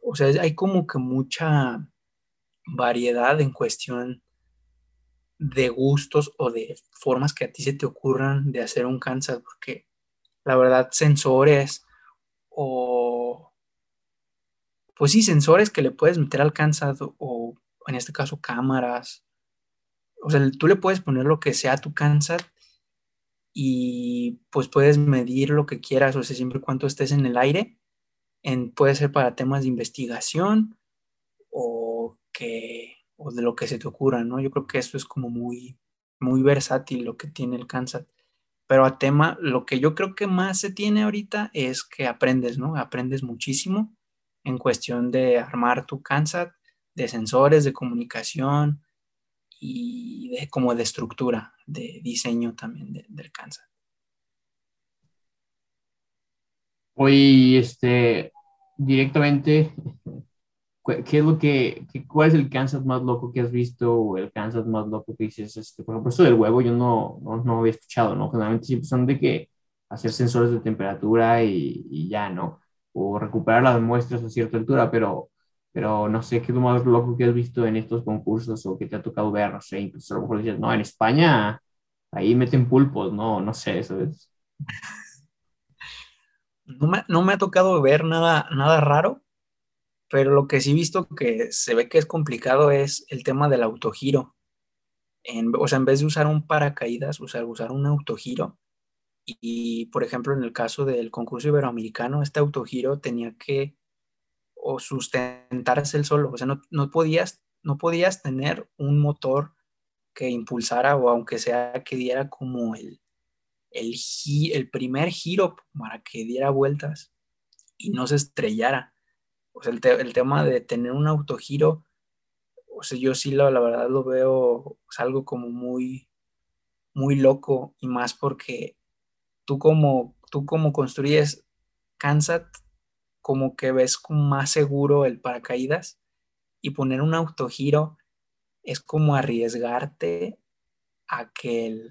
o sea, hay como que mucha variedad en cuestión de gustos o de formas que a ti se te ocurran de hacer un Kansas, porque la verdad, sensores o pues sí, sensores que le puedes meter al cansado o en este caso cámaras. O sea, tú le puedes poner lo que sea a tu CANSAT y pues puedes medir lo que quieras, o sea, siempre y cuando estés en el aire, en, puede ser para temas de investigación o, que, o de lo que se te ocurra, ¿no? Yo creo que esto es como muy, muy versátil lo que tiene el CANSAT. Pero a tema, lo que yo creo que más se tiene ahorita es que aprendes, ¿no? Aprendes muchísimo en cuestión de armar tu CANSAT, de sensores, de comunicación y de como de estructura, de diseño también del CANSAT. Hoy, este, directamente, ¿qué es lo que, cuál es el Kansas más loco que has visto o el Kansas más loco que dices? Este, por ejemplo, esto del huevo yo no, no, no había escuchado, ¿no? Generalmente siempre son de que hacer sensores de temperatura y, y, ya, ¿no? O recuperar las muestras a cierta altura, pero, pero no sé qué es lo más loco que has visto en estos concursos o que te ha tocado ver, no sé, incluso a lo mejor dices, no, en España ahí meten pulpos, no, no sé, ¿sabes? No me, no me ha tocado ver nada, nada raro, pero lo que sí he visto que se ve que es complicado es el tema del autogiro. O sea, en vez de usar un paracaídas, usar, usar un autogiro. Y, por ejemplo, en el caso del concurso iberoamericano, este autogiro tenía que o sustentarse solo. O sea, no, no, podías, no podías tener un motor que impulsara o aunque sea que diera como el, el, el primer giro para que diera vueltas y no se estrellara. O sea, el, tema de tener un autogiro, o sea, yo sí la, la verdad lo veo algo como muy, muy loco y más porque tú como, tú como construyes Kansas, como que ves más seguro el paracaídas y poner un autogiro es como arriesgarte a que,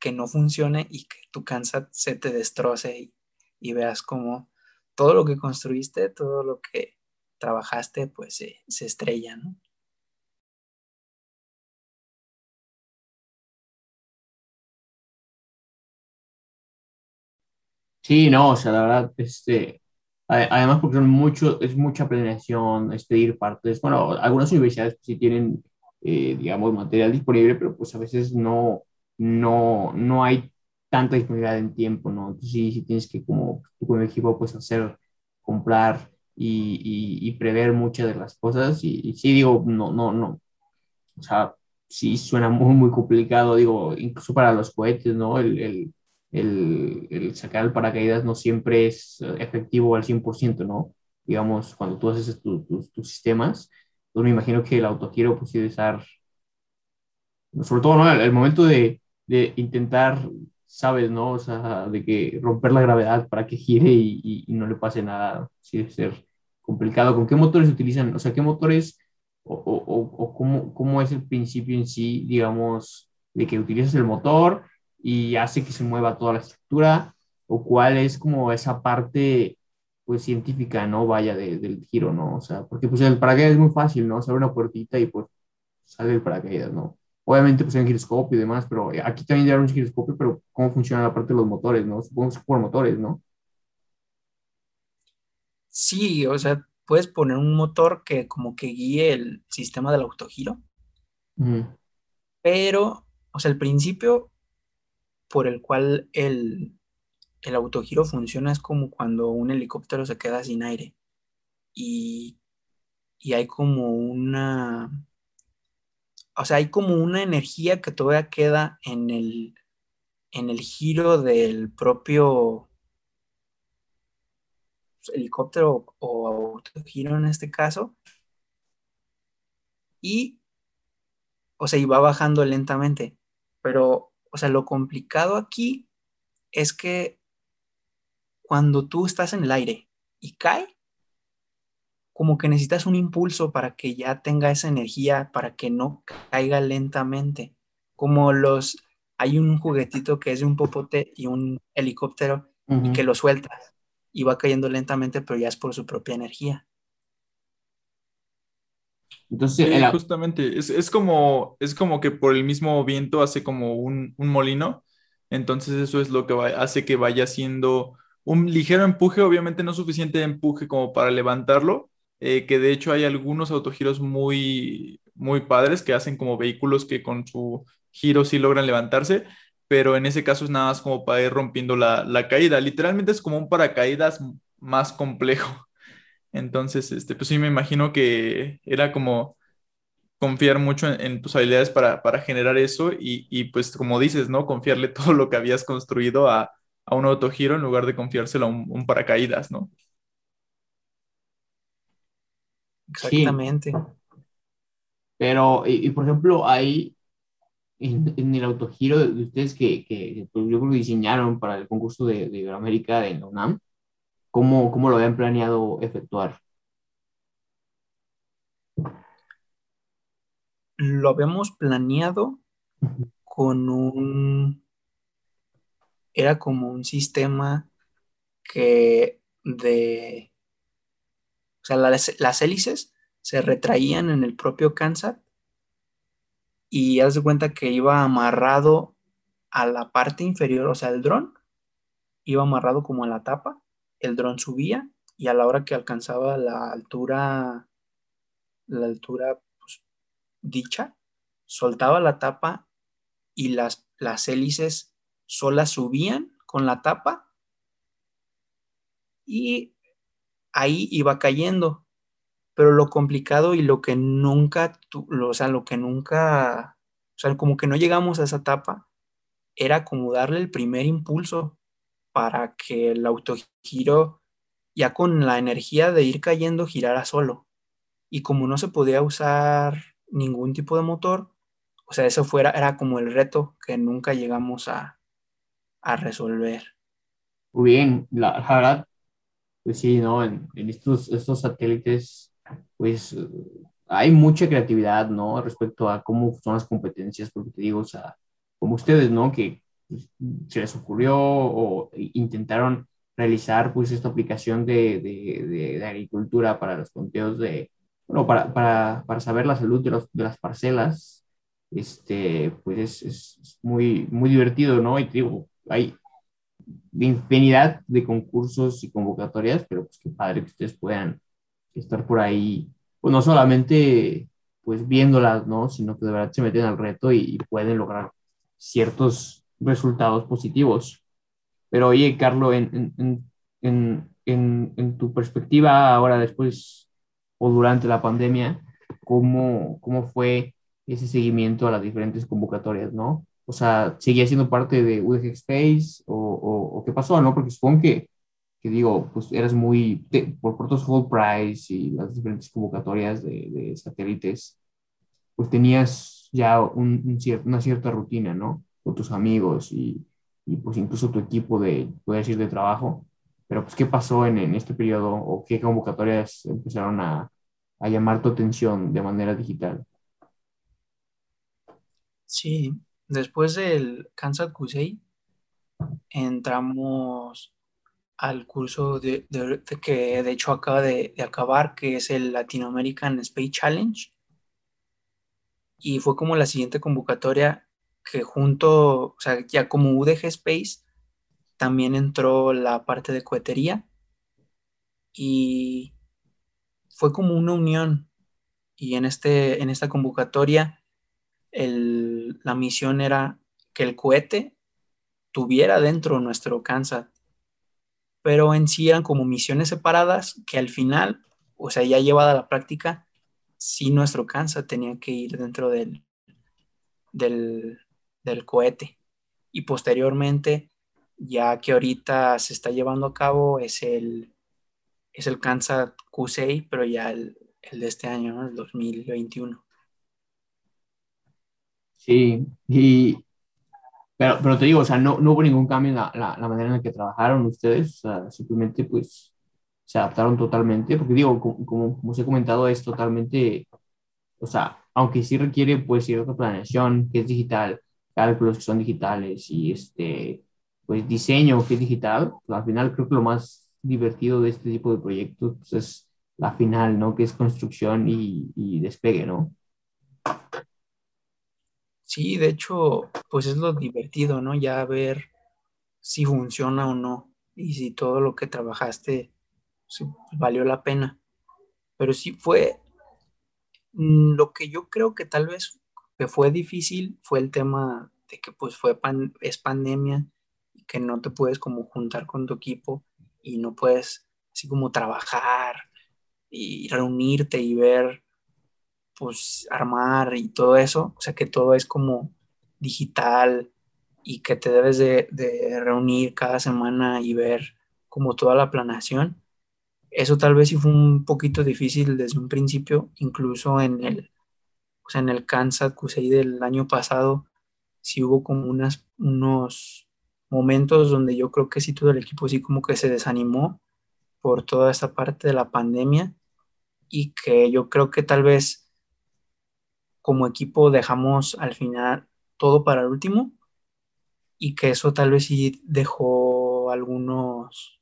que no funcione y que tu Kansas se te destroce y, y veas como todo lo que construiste, todo lo que trabajaste, pues se estrella, ¿no? Sí, no, o sea, la verdad, este, además porque son mucho, es mucha planeación, es pedir partes, bueno, algunas universidades sí tienen, eh, digamos, material disponible, pero pues a veces no, no, no hay tanta disponibilidad en tiempo, ¿no? Entonces sí, sí tienes que como tú el equipo pues hacer, comprar y, y, prever muchas de las cosas y, sí digo, no, no, no, o sea, sí suena muy, muy complicado, digo, incluso para los cohetes, ¿no? El, el, el, el sacar el paracaídas no siempre es efectivo al 100%, ¿no? Digamos, cuando tú haces tus, tus, sistemas, pues me imagino que el autogiro pues debe estar, sobre todo, ¿no? El, momento de, de intentar sabes, ¿no? O sea, de que romper la gravedad para que gire y, y, no le pase nada, sí debe ser complicado. ¿Con qué motores se utilizan? O sea, ¿qué motores o, o, o cómo, cómo, es el principio en sí, digamos, de que utilizas el motor y hace que se mueva toda la estructura? ¿O cuál es como esa parte, pues, científica, ¿no? Vaya, de, del giro, ¿no? O sea, porque pues el paracaídas es muy fácil, ¿no? Se abre una puertita y pues sale el paracaídas, ¿no? Obviamente, pues hay un giroscopio y demás, pero aquí también ya un giroscopio, pero ¿cómo funciona la parte de los motores, no? Supongo que es por motores, ¿no? Sí, o sea, puedes poner un motor que como que guíe el sistema del autogiro. Pero, o sea, el principio por el cual el, el autogiro funciona es como cuando un helicóptero se queda sin aire. Y, y hay como una o sea, hay como una energía que todavía queda en el, en el giro del propio helicóptero o autogiro en este caso. Y, o sea, y va bajando lentamente. Pero, o sea, lo complicado aquí es que cuando tú estás en el aire y cae, como que necesitas un impulso para que ya tenga esa energía, para que no caiga lentamente. Como los, hay un juguetito que es de un popote y un helicóptero y que lo sueltas y va cayendo lentamente, pero ya es por su propia energía. Entonces, justamente, es, como, es como que por el mismo viento hace como un, molino, entonces eso es lo que hace que vaya haciendo un ligero empuje, obviamente no suficiente empuje como para levantarlo, eh, que de hecho hay algunos autogiros muy, muy padres que hacen como vehículos que con su giro sí logran levantarse, pero en ese caso es nada más como para ir rompiendo la, la caída. Literalmente es como un paracaídas más complejo. Entonces, este, pues sí me imagino que era como confiar mucho en, tus habilidades para, para generar eso y, y, pues como dices, ¿no? Confiarle todo lo que habías construido a, a un autogiro en lugar de confiárselo a un, paracaídas, ¿no? Exactamente. Pero, y, por ejemplo, hay en, el autogiro de ustedes que, que pues, yo creo que diseñaron para el concurso de, de Iberoamérica de la UNAM, ¿cómo, ¿cómo lo habían planeado efectuar? Lo habíamos planeado con un era como un sistema que de, o sea, las, hélices se retraían en el propio Kansas y haz de cuenta que iba amarrado a la parte inferior, o sea, el dron iba amarrado como a la tapa, el dron subía y a la hora que alcanzaba la altura, la altura pues, dicha, soltaba la tapa y las, las hélices solas subían con la tapa y ahí iba cayendo. Pero lo complicado y lo que nunca, o sea, lo que nunca, o sea, como que no llegamos a esa tapa, era como darle el primer impulso para que el autogiro, ya con la energía de ir cayendo, girara solo. Y como no se podía usar ningún tipo de motor, o sea, eso fuera, era como el reto que nunca llegamos a, a resolver. Muy bien, la, verdad, pues sí, ¿no? En, estos, estos satélites, pues hay mucha creatividad, ¿no? Respecto a cómo son las competencias, porque te digo, o sea, como ustedes, ¿no? Que pues, se les ocurrió o intentaron realizar, pues, esta aplicación de, de, de, agricultura para los conteos de, bueno, para, para, para saber la salud de, los, de las parcelas, este, pues es, es, muy, muy divertido, ¿no? Y te digo, hay infinidad de concursos y convocatorias, pero pues qué padre que ustedes puedan estar por ahí, pues no solamente pues viéndolas, ¿no? Sino que de verdad se meten al reto y, pueden lograr ciertos resultados positivos. Pero oye, Carlos, en, en, en, en, tu perspectiva ahora después o durante la pandemia, ¿cómo, ¿cómo fue ese seguimiento a las diferentes convocatorias, ¿no? O sea, ¿seguía siendo parte de UDG Space o, o, qué pasó, no? Porque supongo que, que digo, pues eras muy, por, por todos Full Price y las diferentes convocatorias de, de satélites, pues tenías ya un, una cierta rutina, ¿no? Con tus amigos y, y, pues incluso tu equipo de, poder decir, de trabajo. Pero pues, ¿qué pasó en, en este periodo o qué convocatorias empezaron a, a llamar tu atención de manera digital? Sí, Después del Kansas Kusei, entramos al curso de, que de hecho acaba de, acabar, que es el Latin American Space Challenge. Y fue como la siguiente convocatoria que junto, o sea, ya como UDG Space, también entró la parte de cohetería. Y fue como una unión. Y en, este, en esta convocatoria la misión era que el cohete tuviera dentro nuestro Kansas. Pero en sí eran como misiones separadas que al final, o sea, ya llevada a la práctica, sí nuestro Kansas tenía que ir dentro del, del, cohete. Y posteriormente, ya que ahorita se está llevando a cabo, es el, es el Kansas Q6, pero ya el, el de este año, el 2021. Sí, y, pero, pero te digo, o sea, no, no hubo ningún cambio en la, la, manera en la que trabajaron ustedes, o sea, simplemente pues se adaptaron totalmente, porque digo, como, como, os he comentado, es totalmente, o sea, aunque sí requiere pues cierta planeación, que es digital, cálculos que son digitales y este, pues diseño que es digital, pues, al final creo que lo más divertido de este tipo de proyectos pues, es la final, ¿no? Que es construcción y, y despegue, ¿no? Sí, de hecho, pues es lo divertido, ¿no? Ya ver si funciona o no y si todo lo que trabajaste valió la pena. Pero sí fue, Mm, Lo que yo creo que tal vez que fue difícil fue el tema de que pues fue pan- es pandemia y que no te puedes como juntar con tu equipo y no puedes así como trabajar y reunirte y ver pues armar y todo eso, o sea que todo es como digital y que te debes de, de reunir cada semana y ver como toda la planeación. Eso tal vez sí fue un poquito difícil desde un principio, incluso en el, o sea, en el Kansas QCI del año pasado, sí hubo como unas, unos momentos donde yo creo que sí todo el equipo sí como que se desanimó por toda esta parte de la pandemia y que yo creo que tal vez como equipo dejamos al final todo para el último y que eso tal vez sí dejó algunos,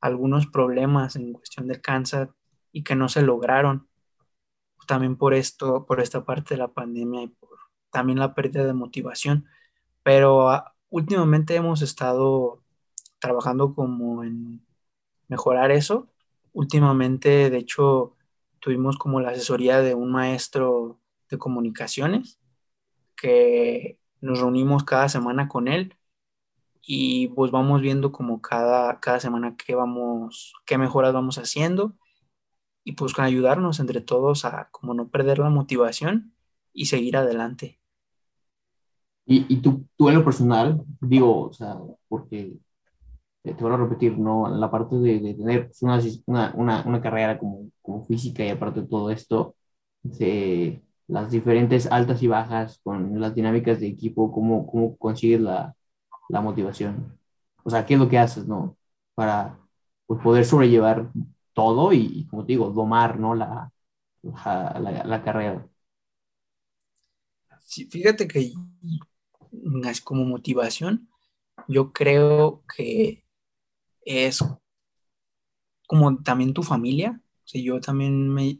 algunos problemas en cuestión del cáncer y que no se lograron también por esto, por esta parte de la pandemia y por también la pérdida de motivación. Pero uh, últimamente hemos estado trabajando como en mejorar eso. Últimamente, de hecho, tuvimos como la asesoría de un maestro de comunicaciones que nos reunimos cada semana con él y pues vamos viendo como cada, cada semana qué vamos, qué mejoras vamos haciendo y pues ayudarnos entre todos a como no perder la motivación y seguir adelante. Y, y tú, tú en lo personal, digo, o sea, porque te, voy a repetir, ¿no? La parte de, de tener una, una, una, carrera como, como física y aparte de todo esto, de las diferentes altas y bajas con las dinámicas de equipo, ¿cómo, cómo consigues la, la motivación? O sea, ¿qué es lo que haces, no? Para pues, poder sobrellevar todo y, como te digo, domar, ¿no? La, la, carrera. Sí, fíjate que como motivación, yo creo que es como también tu familia. O yo también me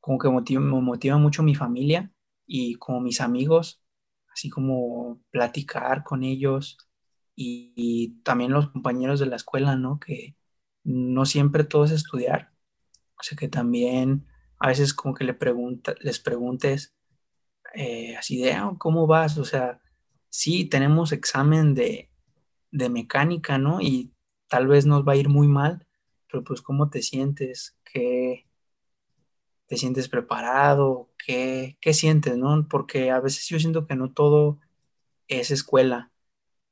como que motiva, me motiva mucho mi familia y como mis amigos, así como platicar con ellos y, también los compañeros de la escuela, ¿no? Que no siempre todo es estudiar. O sea, que también a veces como que le pregunta, les preguntes eh, así de, oh, ¿cómo vas? O sea, sí, tenemos examen de, de mecánica, ¿no? Y tal vez nos va a ir muy mal, pero pues ¿cómo te sientes? ¿Qué te sientes preparado? ¿Qué, qué sientes, no? Porque a veces yo siento que no todo es escuela.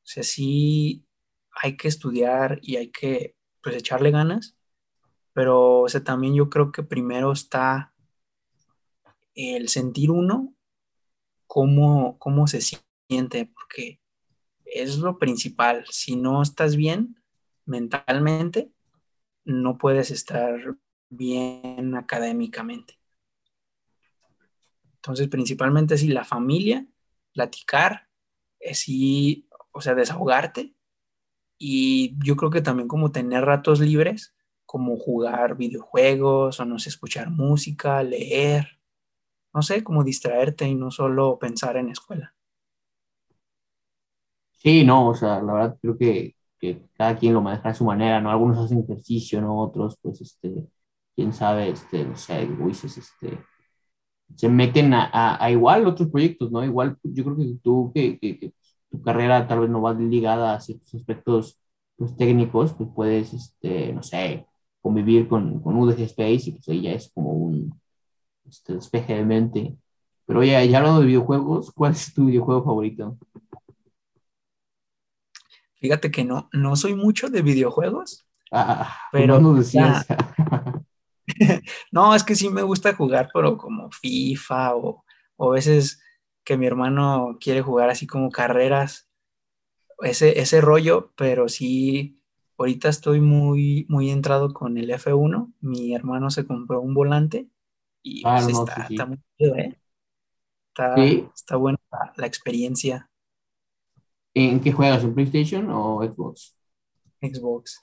O sea, sí hay que estudiar y hay que pues echarle ganas, pero o sea, también yo creo que primero está el sentir uno cómo, cómo se siente, porque es lo principal. Si no estás bien mentalmente, no puedes estar bien académicamente. Entonces, principalmente si la familia, platicar, sí, o sea, desahogarte. Y yo creo que también como tener ratos libres, como jugar videojuegos o no sé, escuchar música, leer, no sé, como distraerte y no solo pensar en escuela. Sí, no, o sea, la verdad creo que, que cada quien lo maneja a su manera, ¿no? Algunos hacen ejercicio, ¿no? Otros, pues, este, quién sabe, este, no sé, dices, este, se meten a, a, a, igual otros proyectos, ¿no? Igual yo creo que tú, que, que, que, tu carrera tal vez no va ligada a ciertos aspectos pues, técnicos, pues puedes, este, no sé, convivir con, con UDG Space y pues ahí ya es como un este, despeje de mente. Pero oye, ya hablando de videojuegos, ¿cuál es tu videojuego favorito? Fíjate que no, no soy mucho de videojuegos. Ah, pero no decías. no, es que sí me gusta jugar, pero como FIFA o, o a veces que mi hermano quiere jugar así como carreras, ese, ese rollo, pero sí, ahorita estoy muy, muy entrado con el F1. Mi hermano se compró un volante y Ah, pues, no, está, sí, sí. está muy chido, ¿eh? Está, Sí. está buena la, la experiencia ¿En qué juegas? ¿En PlayStation o Xbox? Xbox.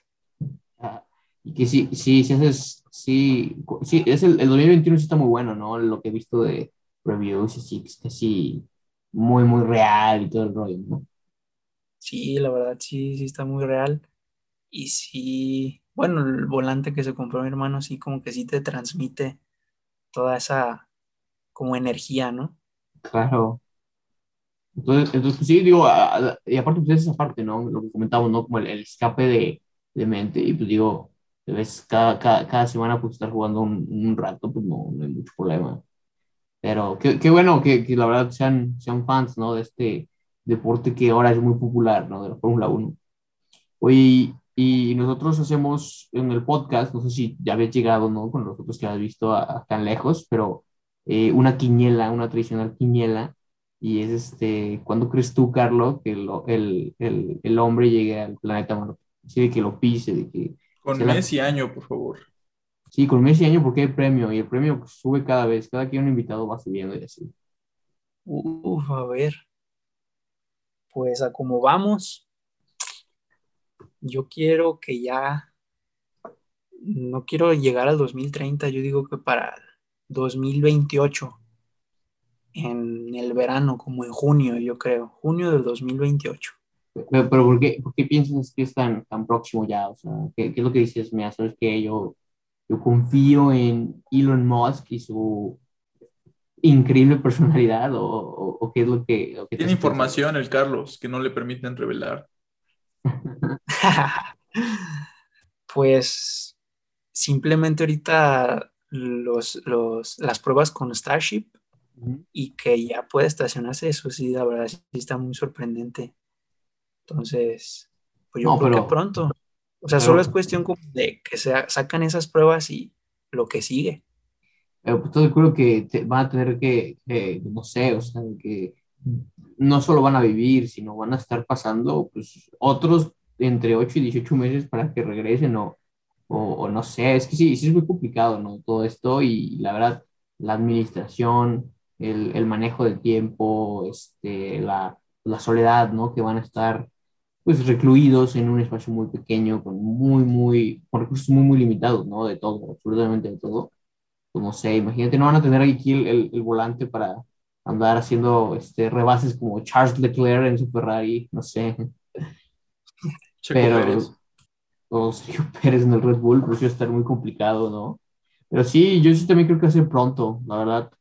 Ah, y que sí, sí, sí haces, sí, sí, es el, el 2021 sí está muy bueno, ¿no? Lo que he visto de reviews sí, es sí, muy, muy real y todo el rollo, ¿no? Sí, la verdad, sí, sí está muy real. Y sí, bueno, el volante que se compró mi hermano, sí, como que sí te transmite toda esa como energía, ¿no? Claro. Entonces, entonces pues sí, digo, y aparte pues esa parte, ¿no? Lo que comentamos, ¿no? Como el, escape de, de, mente, y pues digo, ves cada, cada, cada, semana pues estar jugando un, un, rato, pues no, no hay mucho problema. Pero qué, qué bueno que, que, la verdad sean, sean fans, ¿no? De este deporte que ahora es muy popular, ¿no? De la Fórmula 1. Oye, y nosotros hacemos en el podcast, no sé si ya habéis llegado, ¿no? Con los otros que has visto tan lejos, pero eh, una quiniela, una tradicional quiniela, y es este, ¿cuándo crees tú, Carlos, que lo, el, el, el, hombre llegue al planeta Marte? Así de que lo pise, de que... Con mes y año, por favor. Sí, con mes y año porque hay premio, y el premio sube cada vez, cada que un invitado va subiendo y así. Uf, a ver. Pues a como vamos, yo quiero que ya, no quiero llegar al 2030, yo digo que para 2028, en el verano, como en junio, yo creo, junio del 2028. Pero, pero ¿por, qué, ¿por, qué, piensas que es tan, tan próximo ya? O sea, ¿qué, ¿qué, es lo que dices? Mira, sabes que yo, yo confío en Elon Musk y su increíble personalidad o, o, o qué es lo que... Lo que Tiene información el Carlos que no le permiten revelar. pues simplemente ahorita los, los, las pruebas con Starship y que ya puede estacionarse, eso sí, la verdad sí está muy sorprendente. Entonces, pues yo No, creo pero- que pronto. O sea, pero- solo es cuestión como de que se sacan esas pruebas y lo que sigue. Pero pues estoy acuerdo que te- van a tener que, que, no sé, o sea, que no solo van a vivir, sino van a estar pasando pues, otros entre 8 y 18 meses para que regresen o, o, o no sé, es que sí, sí es muy complicado, ¿no? Todo esto y la verdad, la administración, el, el manejo del tiempo, este, la, la soledad, ¿no? Que van a estar pues recluidos en un espacio muy pequeño, con muy, muy, con recursos muy, muy limitados, ¿no? De todo, absolutamente de todo pues no sé, imagínate, no van a tener aquí el, el, el volante para andar haciendo este, rebases como Charles Leclerc en su Ferrari, no sé, Checo pero, Pérez. o Sergio Pérez en el Red Bull, pues iba a estar muy complicado, ¿no? Pero sí, yo sí también creo que va a ser pronto, la verdad.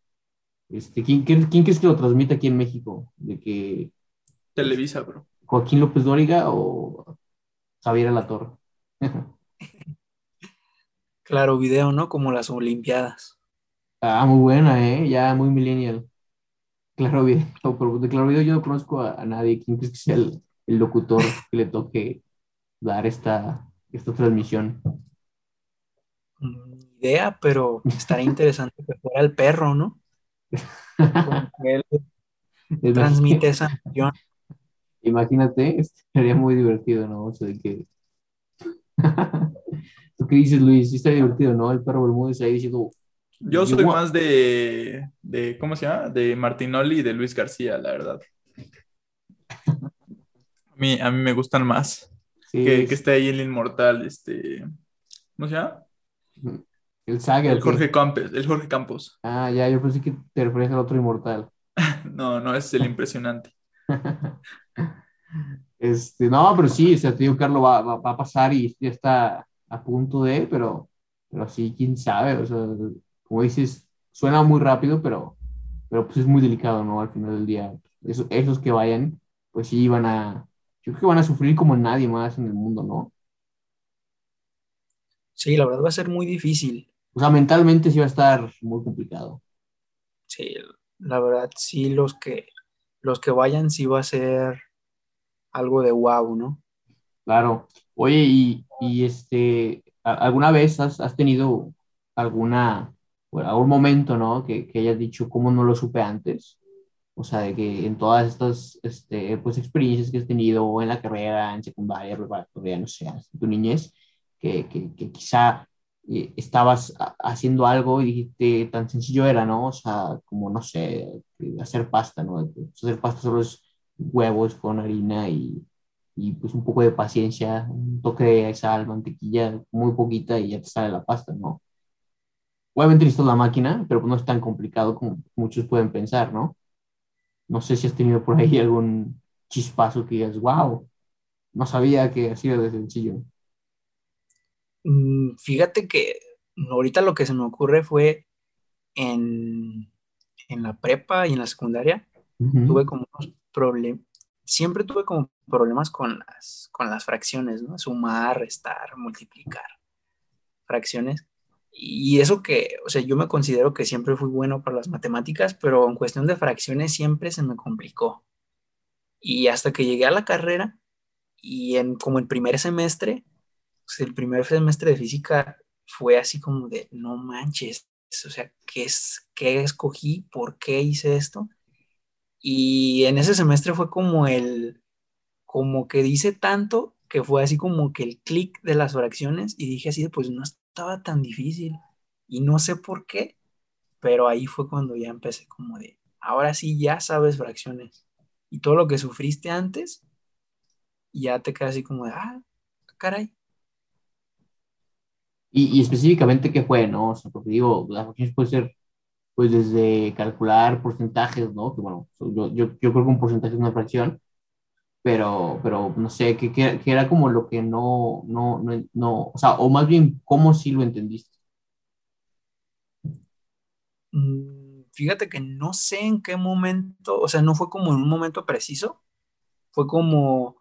Este, ¿quién, quién, quién crees que lo transmite aquí en México? ¿De que Televisa, bro. Joaquín López Dóriga o Javier Alatorre? Claro, video, ¿no? Como las Olimpiadas. Ah, muy buena, ¿eh? Ya muy millennial. Claro video, pero de Claro video yo no conozco a, a nadie. ¿Quién crees que sea el, el locutor que le toque dar esta, esta transmisión? Mm, idea, pero estaría interesante que fuera el perro, ¿no? Como que él transmite esa emoción. Imagínate, sería muy divertido, ¿no? O sea, de que... ¿Tú qué dices, Luis? Sí está divertido, ¿no? El perro Bermúdez ahí diciendo... Yo soy "Yo- más de, de, ¿cómo se llama? De Martinoli y de Luis García, la verdad. A mí, a mí me gustan más. Sí, Que, es- que esté ahí el inmortal, este, ¿cómo se llama? el Saga. El. Jorge Campos, el Jorge Campos. Ah, ya, yo pensé que te referías al otro inmortal. No, no, es el impresionante. Este, no, pero sí, o sea, te digo, Carlos va, va, va a pasar y ya está a punto de, pero, pero sí, quién sabe, o sea, como dices, suena muy rápido, pero, pero pues es muy delicado, ¿no? Al final del día, esos, esos que vayan, pues sí van a, yo creo que van a sufrir como nadie más en el mundo, ¿no? Sí, la verdad va a ser muy difícil. O sea, mentalmente sí va a estar muy complicado. Sí, la verdad, sí, los que, los que vayan sí va a ser algo de wow, ¿no? Claro. Oye, y, y este, ¿a- ¿alguna vez has, has tenido alguna, algún momento, ¿no? Que, que hayas dicho, ¿cómo no lo supe antes? O sea, de que en todas estas, este, pues, experiencias que has tenido en la carrera, en secundaria, preparatoria, no sé, hasta tu niñez, que, que quizá eh, estabas ha- haciendo algo y dijiste, tan sencillo era, ¿no? O sea, como, no sé, hacer pasta, ¿no? Hacer pasta solo es huevos con harina y y pues un poco de paciencia, un toque de sal, mantequilla, muy poquita y ya te sale la pasta, ¿no? Obviamente necesitas la máquina, pero pues no es tan complicado como muchos pueden pensar, ¿no? No sé si has tenido por ahí algún chispazo que digas, wow, no sabía que así de sencillo. Mm, Fíjate que ahorita lo que se me ocurre fue en, en la prepa y en la secundaria tuve como unos problemas, siempre tuve como problemas con las, con las fracciones, ¿no? Sumar, restar, multiplicar fracciones. Y eso que, o sea, yo me considero que siempre fui bueno para las matemáticas, pero en cuestión de fracciones siempre se me complicó. Y hasta que llegué a la carrera y en como el primer semestre, pues el primer semestre de física fue así como de, no manches, o sea, ¿qué, es, qué escogí? ¿Por qué hice esto? Y en ese semestre fue como el, como que dice tanto que fue así como que el clic de las fracciones y dije así de, pues no estaba tan difícil. Y no sé por qué, pero ahí fue cuando ya empecé como de, ahora sí ya sabes fracciones. Y todo lo que sufriste antes, ya te queda así como de, ah, caray. Y, y específicamente qué fue, ¿no? O sea, porque digo, las fracciones pueden ser, pues desde calcular porcentajes, ¿no? Que bueno, yo, yo, yo creo que un porcentaje es una fracción, pero, pero no sé, que, que, que era como lo que no, no, no, no, o sea, o más bien, ¿cómo sí lo entendiste? Mm, Fíjate que no sé en qué momento, o sea, no fue como en un momento preciso, fue como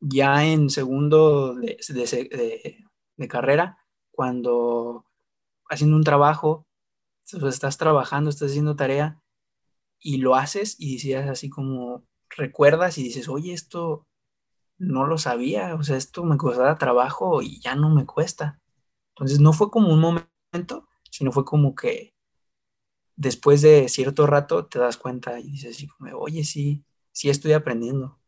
ya en segundo de, de, de, de carrera, cuando haciendo un trabajo, estás trabajando, estás haciendo tarea y lo haces y dices así como recuerdas y dices, oye, esto no lo sabía, o sea, esto me costaba trabajo y ya no me cuesta. Entonces no fue como un momento, sino fue como que después de cierto rato te das cuenta y dices así como, oye, sí, sí estoy aprendiendo.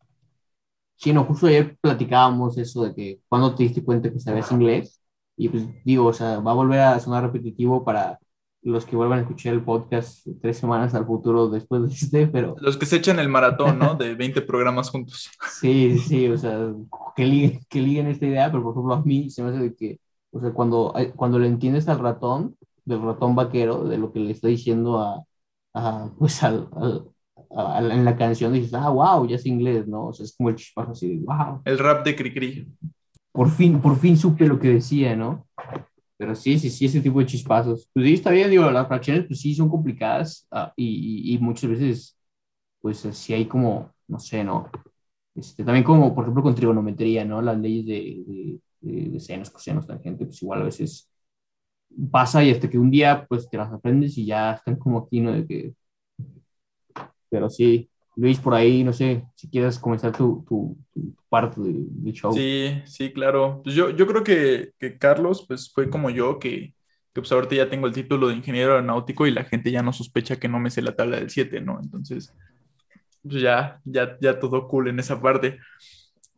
Sí, no, justo ayer platicábamos eso de que cuando te diste cuenta que sabías inglés, y pues digo, o sea, va a volver a sonar repetitivo para los que vuelvan a escuchar el podcast tres semanas al futuro después de este, pero... Los que se echan el maratón, ¿no? De 20 programas juntos. Sí, sí, o sea, que liguen, que liguen esta idea, pero por ejemplo a mí se me hace de que, o sea, cuando, cuando le entiendes al ratón, del ratón vaquero, de lo que le está diciendo a, a pues al, al a, en la canción dices, ah, wow, ya es inglés, ¿no? O sea, es como el chispazo así, wow. El rap de Cricri. Por fin, por fin supe lo que decía, ¿no? Pero sí, sí, sí, ese tipo de chispazos. Pues sí, está bien, digo, las fracciones, pues sí, son complicadas uh, y, y, muchas veces, pues sí hay como, no sé, ¿no? Este, también como, por ejemplo, con trigonometría, ¿no? Las leyes de, de, de, de senos, cosenos, tangente, pues igual a veces pasa y hasta que un día, pues te las aprendes y ya están como aquí, ¿no? De que... Pero sí, Luis, por ahí, no sé, si quieres comenzar tu, tu, tu parte del de show. Sí, sí, claro. Pues yo, yo creo que, que, Carlos, pues fue como yo, que, que pues ahorita ya tengo el título de ingeniero aeronáutico y la gente ya no sospecha que no me sé la tabla del 7, ¿no? Entonces, pues ya, ya, ya todo cool en esa parte.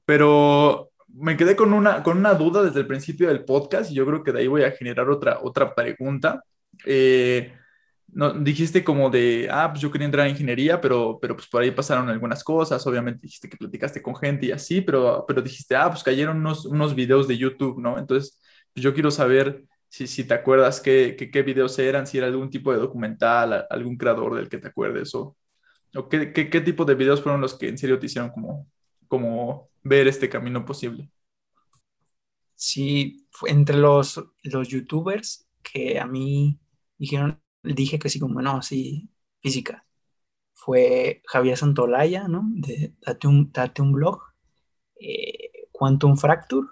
Pero me quedé con una, con una duda desde el principio del podcast y yo creo que de ahí voy a generar otra, otra pregunta. Eh, no, dijiste como de, ah, pues yo quería entrar a ingeniería, pero, pero pues por ahí pasaron algunas cosas, obviamente dijiste que platicaste con gente y así, pero, pero dijiste, ah, pues cayeron unos, unos videos de YouTube, ¿no? Entonces, pues yo quiero saber si, si te acuerdas qué, qué, qué, videos eran, si era algún tipo de documental, algún creador del que te acuerdes, o, o qué, qué, qué tipo de videos fueron los que en serio te hicieron como, como ver este camino posible. Sí, entre los, los youtubers que a mí dijeron, dije que sí, como no, sí, física. Fue Javier Santolaya, ¿no? De Date un, Date un blog, eh, Quantum Fracture,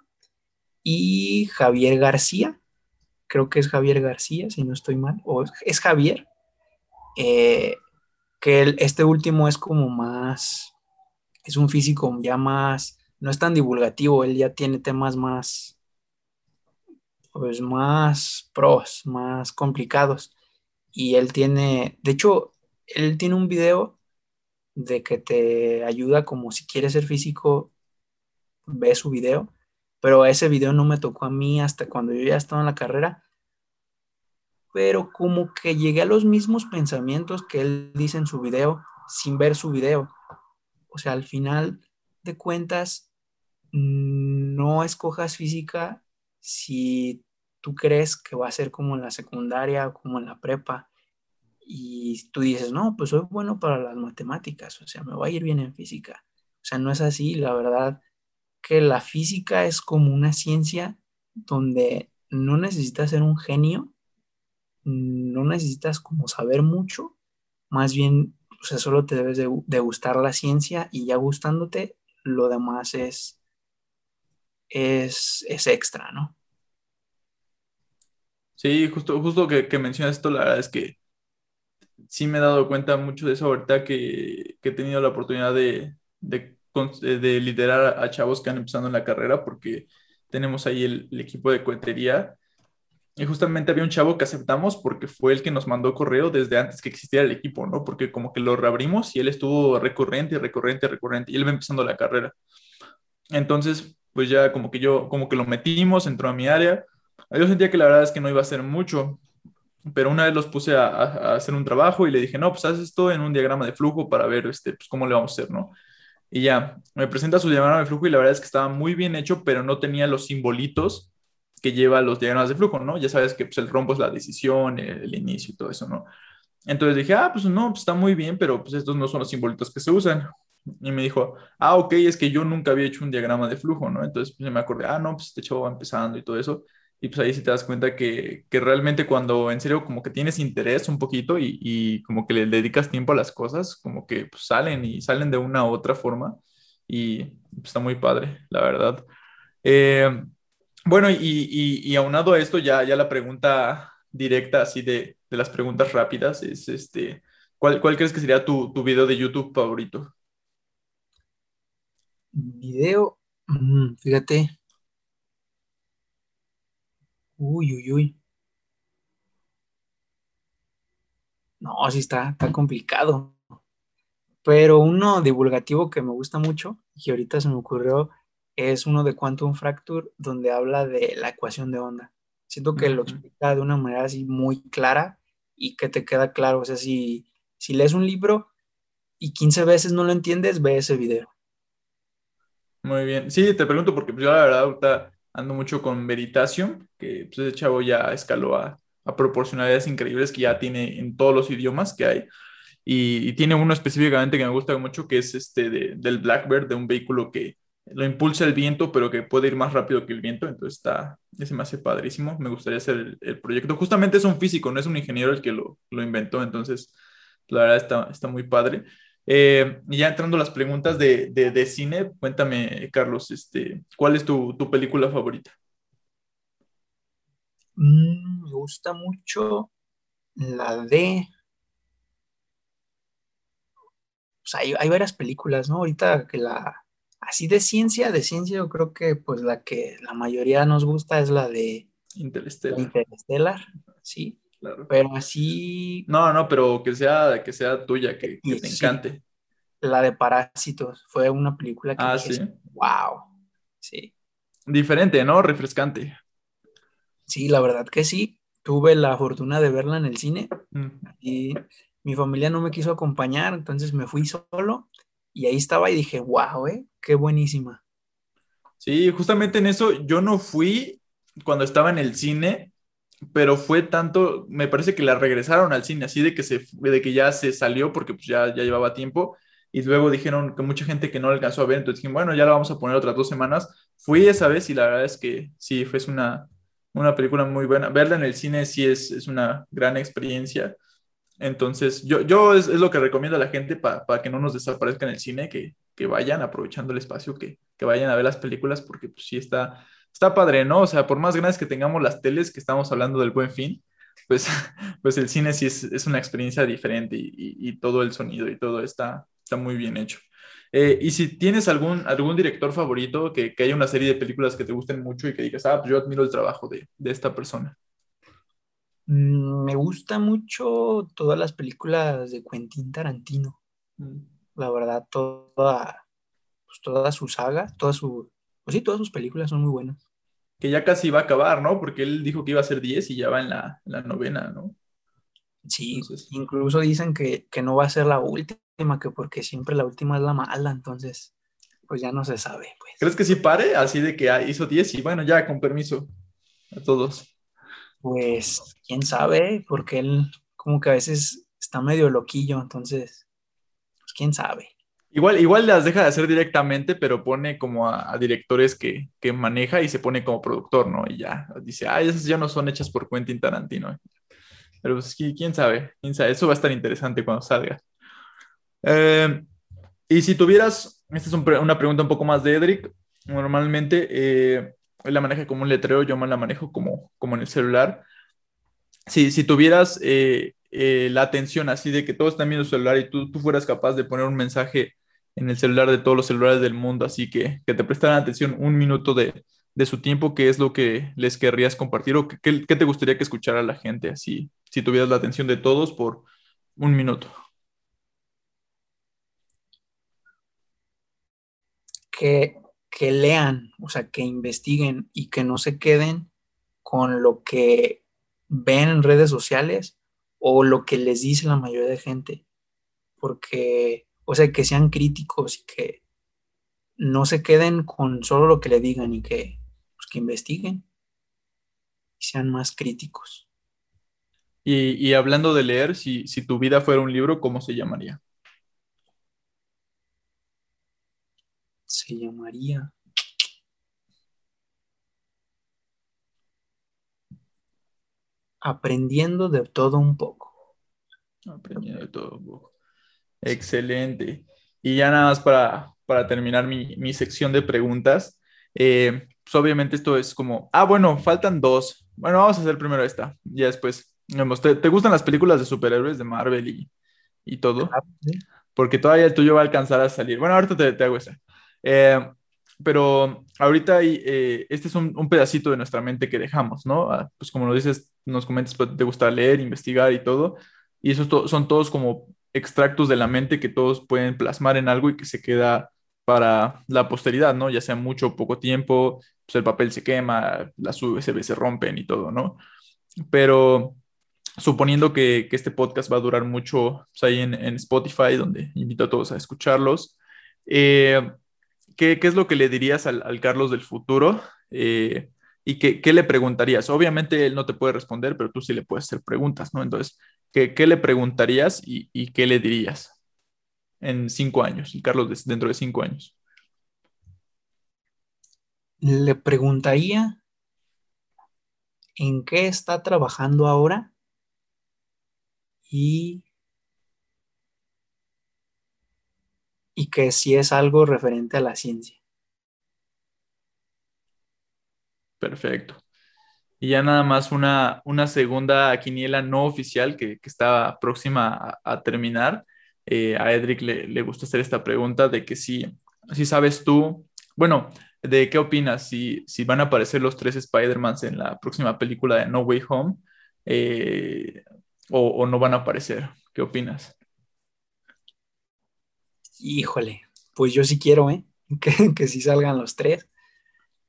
y Javier García, creo que es Javier García, si no estoy mal, o es Javier, eh, que este último es como más, es un físico ya más, no es tan divulgativo, él ya tiene temas más, pues más pros, más complicados y él tiene, de hecho, él tiene un video de que te ayuda como si quieres ser físico, ve su video, pero ese video no me tocó a mí hasta cuando yo ya estaba en la carrera, pero como que llegué a los mismos pensamientos que él dice en su video sin ver su video. O sea, al final de cuentas, no escojas física si tú crees que va a ser como en la secundaria o como en la prepa y tú dices, no, pues soy bueno para las matemáticas, o sea, me va a ir bien en física. O sea, no es así, la verdad que la física es como una ciencia donde no necesitas ser un genio no necesitas como saber mucho, más bien, o sea, solo te debes de, gustar la ciencia y ya gustándote, lo demás es, es, es extra, ¿no? Sí, justo, justo que mencionas esto, la verdad es que sí me he dado cuenta mucho de eso ahorita que, que he tenido la oportunidad de, de, de liderar a chavos que han empezado en la carrera, porque tenemos ahí el, el equipo de cohetería. Y justamente había un chavo que aceptamos porque fue el que nos mandó correo desde antes que existiera el equipo, ¿no? Porque como que lo reabrimos y él estuvo recurrente, recurrente, recurrente, y él va empezando la carrera. Entonces, pues ya como que yo, como que lo metimos, entró a mi área. Yo sentía que la verdad es que no iba a hacer mucho, pero una vez los puse a, a, hacer un trabajo y le dije, no, pues haz esto en un diagrama de flujo para ver este, pues, cómo le vamos a hacer, ¿no? Y ya, me presenta su diagrama de flujo y la verdad es que estaba muy bien hecho, pero no tenía los simbolitos que lleva los diagramas de flujo, ¿no? Ya sabes que pues, el rombo es la decisión, el, el, inicio y todo eso, ¿no? Entonces dije, ah, pues no, pues está muy bien, pero pues estos no son los simbolitos que se usan. Y me dijo, ah, ok, es que yo nunca había hecho un diagrama de flujo, ¿no? Entonces pues, me acordé, ah, no, pues este chavo va empezando y todo eso. Y pues ahí sí te das cuenta que, que realmente cuando en serio como que tienes interés un poquito y, y como que le dedicas tiempo a las cosas, como que pues, salen y salen de una u otra forma y pues, está muy padre, la verdad. Eh, bueno, y, y, aunado a esto, ya, ya la pregunta directa, así de, de las preguntas rápidas, es este, ¿cuál, cuál crees que sería tu, tu video de YouTube favorito? Video, mm, fíjate. Uy, uy, uy. No, sí está, está complicado. Pero uno divulgativo que me gusta mucho y ahorita se me ocurrió es uno de Quantum Fracture donde habla de la ecuación de onda. Siento que uh -huh. lo explica de una manera así muy clara y que te queda claro. O sea, si, si lees un libro y 15 veces no lo entiendes, ve ese video. Muy bien. Sí, te pregunto porque yo la verdad ahorita ando mucho con Veritasium, que pues, ese chavo ya escaló a, a, proporcionalidades increíbles que ya tiene en todos los idiomas que hay. Y, y tiene uno específicamente que me gusta mucho, que es este de, del Blackbird, de un vehículo que lo impulsa el viento, pero que puede ir más rápido que el viento. Entonces está, ese me hace padrísimo. Me gustaría hacer el, el proyecto. Justamente es un físico, no es un ingeniero el que lo, lo inventó. Entonces, la verdad está, está muy padre. Eh, ya entrando a las preguntas de, de, de, cine, cuéntame, Carlos, este, ¿cuál es tu, tu película favorita? Mm, me gusta mucho la de... Pues hay, hay, varias películas, ¿no? Ahorita que la... Así de ciencia, de ciencia yo creo que pues la que la mayoría nos gusta es la de... Interstellar. Interstellar, sí. Claro. Pero así. No, no, pero que sea, que sea tuya, que, que te sí. encante. La de Parásitos fue una película que. Ah, dije, sí. Wow. Sí. Diferente, ¿no? Refrescante. Sí, la verdad que sí. Tuve la fortuna de verla en el cine mm. y mi familia no me quiso acompañar, entonces me fui solo y ahí estaba y dije, wow, ¿eh? Qué buenísima. Sí, justamente en eso yo no fui cuando estaba en el cine pero fue tanto, me parece que la regresaron al cine, así de que, se, de que ya se salió porque pues ya, ya llevaba tiempo, y luego dijeron que mucha gente que no alcanzó a ver, entonces dijeron, bueno, ya la vamos a poner otras dos semanas. Fui esa vez y la verdad es que sí, fue una, una película muy buena. Verla en el cine sí es, es una gran experiencia. Entonces, yo, yo es, es lo que recomiendo a la gente para pa que no nos desaparezca en el cine, que, que vayan aprovechando el espacio, que, que vayan a ver las películas, porque pues sí está, está padre, ¿no? O sea, por más grandes que tengamos las teles, que estamos hablando del buen fin, pues, pues el cine sí es, es una experiencia diferente y, y, y, todo el sonido y todo está, está muy bien hecho. Eh, y si tienes algún, algún director favorito, que, que, haya una serie de películas que te gusten mucho y que digas, ah, pues yo admiro el trabajo de, de esta persona. Mm, me gusta mucho todas las películas de Quentin Tarantino. Mm. La verdad, toda, pues toda su saga, toda su, pues sí, todas sus películas son muy buenas que ya casi va a acabar, ¿no? Porque él dijo que iba a ser 10 y ya va en la, en la novena, ¿no? Sí, entonces... incluso dicen que, que, no va a ser la última, que porque siempre la última es la mala, entonces, pues ya no se sabe. Pues. ¿Crees que sí pare? Así de que hizo 10 y bueno, ya con permiso a todos. Pues, quién sabe, porque él como que a veces está medio loquillo, entonces, pues quién sabe. Igual, igual las deja de hacer directamente, pero pone como a, a directores que, que, maneja y se pone como productor, ¿no? Y ya dice, ah, esas ya no son hechas por Quentin Tarantino. Pero pues, quién sabe, quién sabe, eso va a estar interesante cuando salga. Eh, y si tuvieras, esta es una pregunta un poco más de Edric, normalmente eh, él la maneja como un letrero, yo me la manejo como, como en el celular. Si, si tuvieras eh, eh, la atención así de que todos están viendo el celular y tú, tú fueras capaz de poner un mensaje en el celular de todos los celulares del mundo, así que, que te prestaran atención un minuto de, de su tiempo, ¿qué es lo que les querrías compartir o qué, qué, te gustaría que escuchara la gente así, si tuvieras la atención de todos por un minuto? Que, que lean, o sea, que investiguen y que no se queden con lo que ven en redes sociales o lo que les dice la mayoría de gente. Porque, o sea, que sean críticos y que no se queden con solo lo que le digan y que que investiguen y sean más críticos. Y, hablando de leer, si, si tu vida fuera un libro, ¿cómo se llamaría? Se llamaría Aprendiendo de todo un poco. Aprendiendo de todo un poco. Excelente. Y ya nada más para, para terminar mi, mi sección de preguntas. Eh, pues obviamente esto es como, ah, bueno, faltan dos. Bueno, vamos a hacer primero esta. Ya después, ¿te, ¿te gustan las películas de superhéroes de Marvel y, y todo? Porque todavía el tuyo va a alcanzar a salir. Bueno, ahorita te, te hago esa. Eh, pero ahorita eh, este es un, pedacito de nuestra mente que dejamos, ¿no? Ah, pues como lo dices, nos comentas, pues, te gusta leer, investigar y todo. Y esos son todos como extractos de la mente que todos pueden plasmar en algo y que se queda para la posteridad, ¿no? Ya sea mucho o poco tiempo, pues el papel se quema, las USB se rompen y todo, ¿no? Pero suponiendo que, que este podcast va a durar mucho pues ahí en, en, Spotify, donde invito a todos a escucharlos, eh, ¿qué, ¿qué, es lo que le dirías al, Carlos del futuro? Eh, ¿Y qué, le preguntarías? Obviamente él no te puede responder, pero tú sí le puedes hacer preguntas, ¿no? Entonces, ¿qué, qué le preguntarías y, qué le dirías en cinco años? Carlos dentro de cinco años le preguntaría en qué está trabajando ahora y, y que si es algo referente a la ciencia. Perfecto. Y ya nada más una, una segunda quiniela no oficial que, que está próxima a, terminar. Eh, a Edric le, le, gusta hacer esta pregunta de que si, si sabes tú, bueno, de qué opinas si, si van a aparecer los tres Spider-Mans en la próxima película de No Way Home eh, o, no van a aparecer. ¿Qué opinas? Híjole, pues yo sí quiero, ¿eh? Que, que sí salgan los tres.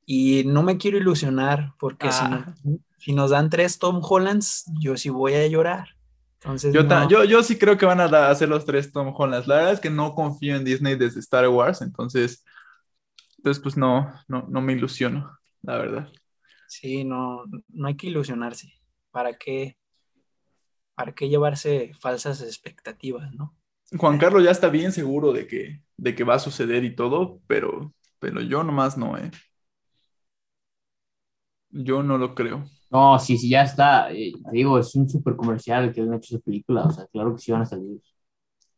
Y no me quiero ilusionar porque si, ah. si, nos dan tres Tom Hollands, yo sí voy a llorar. Entonces, yo, yo, yo, sí creo que van a hacer los tres Tom Hollands. La verdad es que no confío en Disney desde Star Wars, entonces entonces, pues no, no, no me ilusiono, la verdad. Sí, no, no hay que ilusionarse. ¿Para qué, para qué llevarse falsas expectativas, no? Juan Carlos ya está bien seguro de que, de que va a suceder y todo, pero, pero yo nomás no, ¿eh? Yo no lo creo. No, sí, sí, ya está. Eh, digo, es un súper comercial que han hecho esa película. O sea, claro que sí van a salir.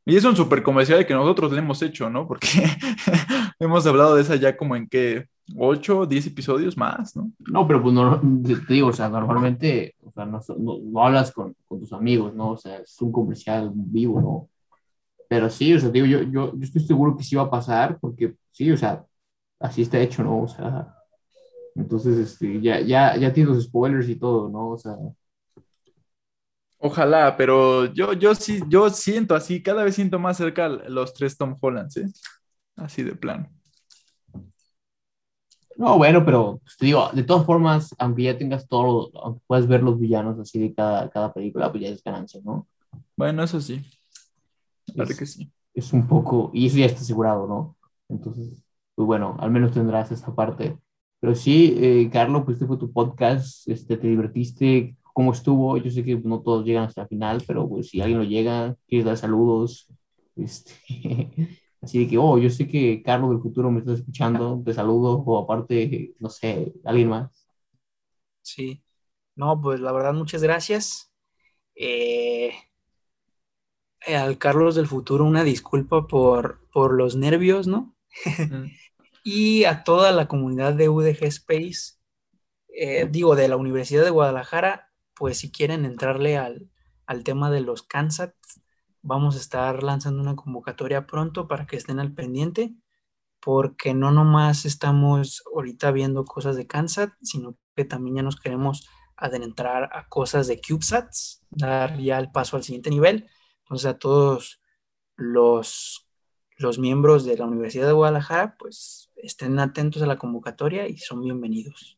Y es un súper comercial que nosotros le hemos hecho, ¿no? Porque hemos hablado de esa ya como en que 8 o 10 episodios más, ¿no? No, pero pues no, te digo, o sea, normalmente, o sea, no, no, hablas con, con, tus amigos, ¿no? O sea, es un comercial vivo, ¿no? Pero sí, o sea, digo, yo, yo, yo estoy seguro que sí va a pasar, porque sí, o sea, así está hecho, ¿no? O sea, entonces, este, ya, ya, ya tienes los spoilers y todo, ¿no? O sea, Ojalá, pero yo, yo sí, yo siento así, cada vez siento más cerca los tres Tom Hollands, ¿eh? Así de plano. No, bueno, pero pues, te digo, de todas formas, aunque ya tengas todo, aunque puedas ver los villanos así de cada, cada película, pues ya es ganancia, ¿no? Bueno, eso sí. Claro que sí. Es un poco, y eso ya está asegurado, ¿no? Entonces, pues bueno, al menos tendrás esa parte. Pero sí, eh, Carlos, pues este fue tu podcast, este, te divertiste, cómo estuvo. Yo sé que no todos llegan hasta el final, pero pues si alguien lo llega, quieres dar saludos. Este, así de que, oh, yo sé que Carlos del futuro me está escuchando, te saludo, o aparte, no sé, alguien más. Sí, no, pues la verdad, muchas gracias. Eh, al Carlos del futuro una disculpa por, por los nervios, ¿no? y a toda la comunidad de UDG Space, eh, digo, de la Universidad de Guadalajara, pues si quieren entrarle al, al tema de los CANSAT, vamos a estar lanzando una convocatoria pronto para que estén al pendiente, porque no nomás estamos ahorita viendo cosas de CANSAT, sino que también ya nos queremos adentrar a cosas de CubeSats, dar ya el paso al siguiente nivel. Entonces a todos los, los miembros de la Universidad de Guadalajara, pues estén atentos a la convocatoria y son bienvenidos.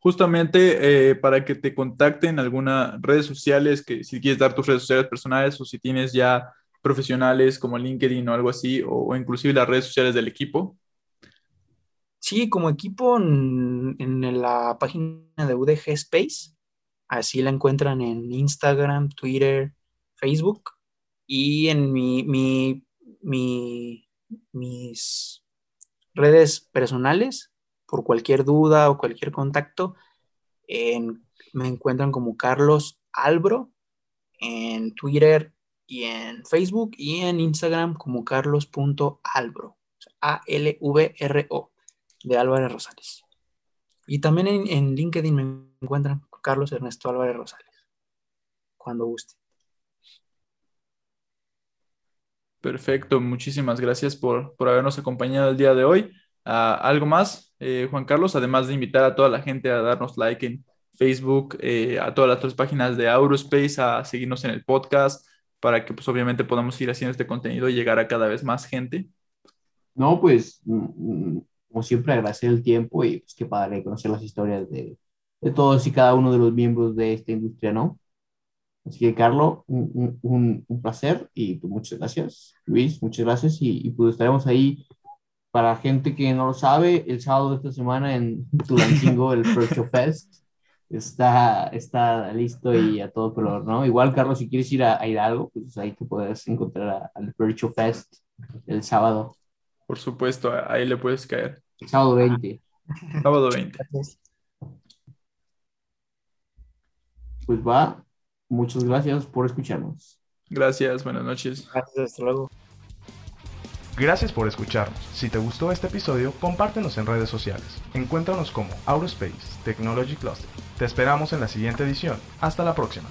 Justamente eh, para que te contacten algunas redes sociales, que si quieres dar tus redes sociales personales o si tienes ya profesionales como LinkedIn o algo así, o, inclusive las redes sociales del equipo. Sí, como equipo en, en, la página de UDG Space, así la encuentran en Instagram, Twitter, Facebook y en mi, mi, mi, mis redes personales, por cualquier duda o cualquier contacto, me encuentran como Carlos Albro en Twitter y en Facebook y en Instagram como carlos.albro, A-L-V-R-O, de Álvarez Rosales. Y también en, en LinkedIn me encuentran Carlos Ernesto Álvarez Rosales, cuando guste. Perfecto, muchísimas gracias por, por habernos acompañado el día de hoy. Ah, ¿Algo más, eh, Juan Carlos? Además de invitar a toda la gente a darnos like en Facebook, eh, a todas las tres páginas de Aurospace, a seguirnos en el podcast, para que pues obviamente podamos ir haciendo este contenido y llegar a cada vez más gente. No, pues mm, mm, como siempre agradecer el tiempo y pues qué padre conocer las historias de, de todos y cada uno de los miembros de esta industria, ¿no? Así que, Carlos, un, un, un, placer y pues, muchas gracias. Luis, muchas gracias. Y, pues estaremos ahí para gente que no lo sabe, el sábado de esta semana en Tulancingo, el Show Fest. Está, está listo y a todo color, ¿no? Igual, Carlos, si quieres ir a, ir a algo, pues ahí te puedes encontrar al Show Fest el sábado. Por supuesto, ahí le puedes caer. El sábado 20. Sábado 20. Pues va, Muchas gracias por escucharnos. Gracias, buenas noches. Gracias, hasta luego. Gracias por escucharnos. Si te gustó este episodio, compártenos en redes sociales. Encuéntranos como Aurospace Technology Cluster. Te esperamos en la siguiente edición. Hasta la próxima.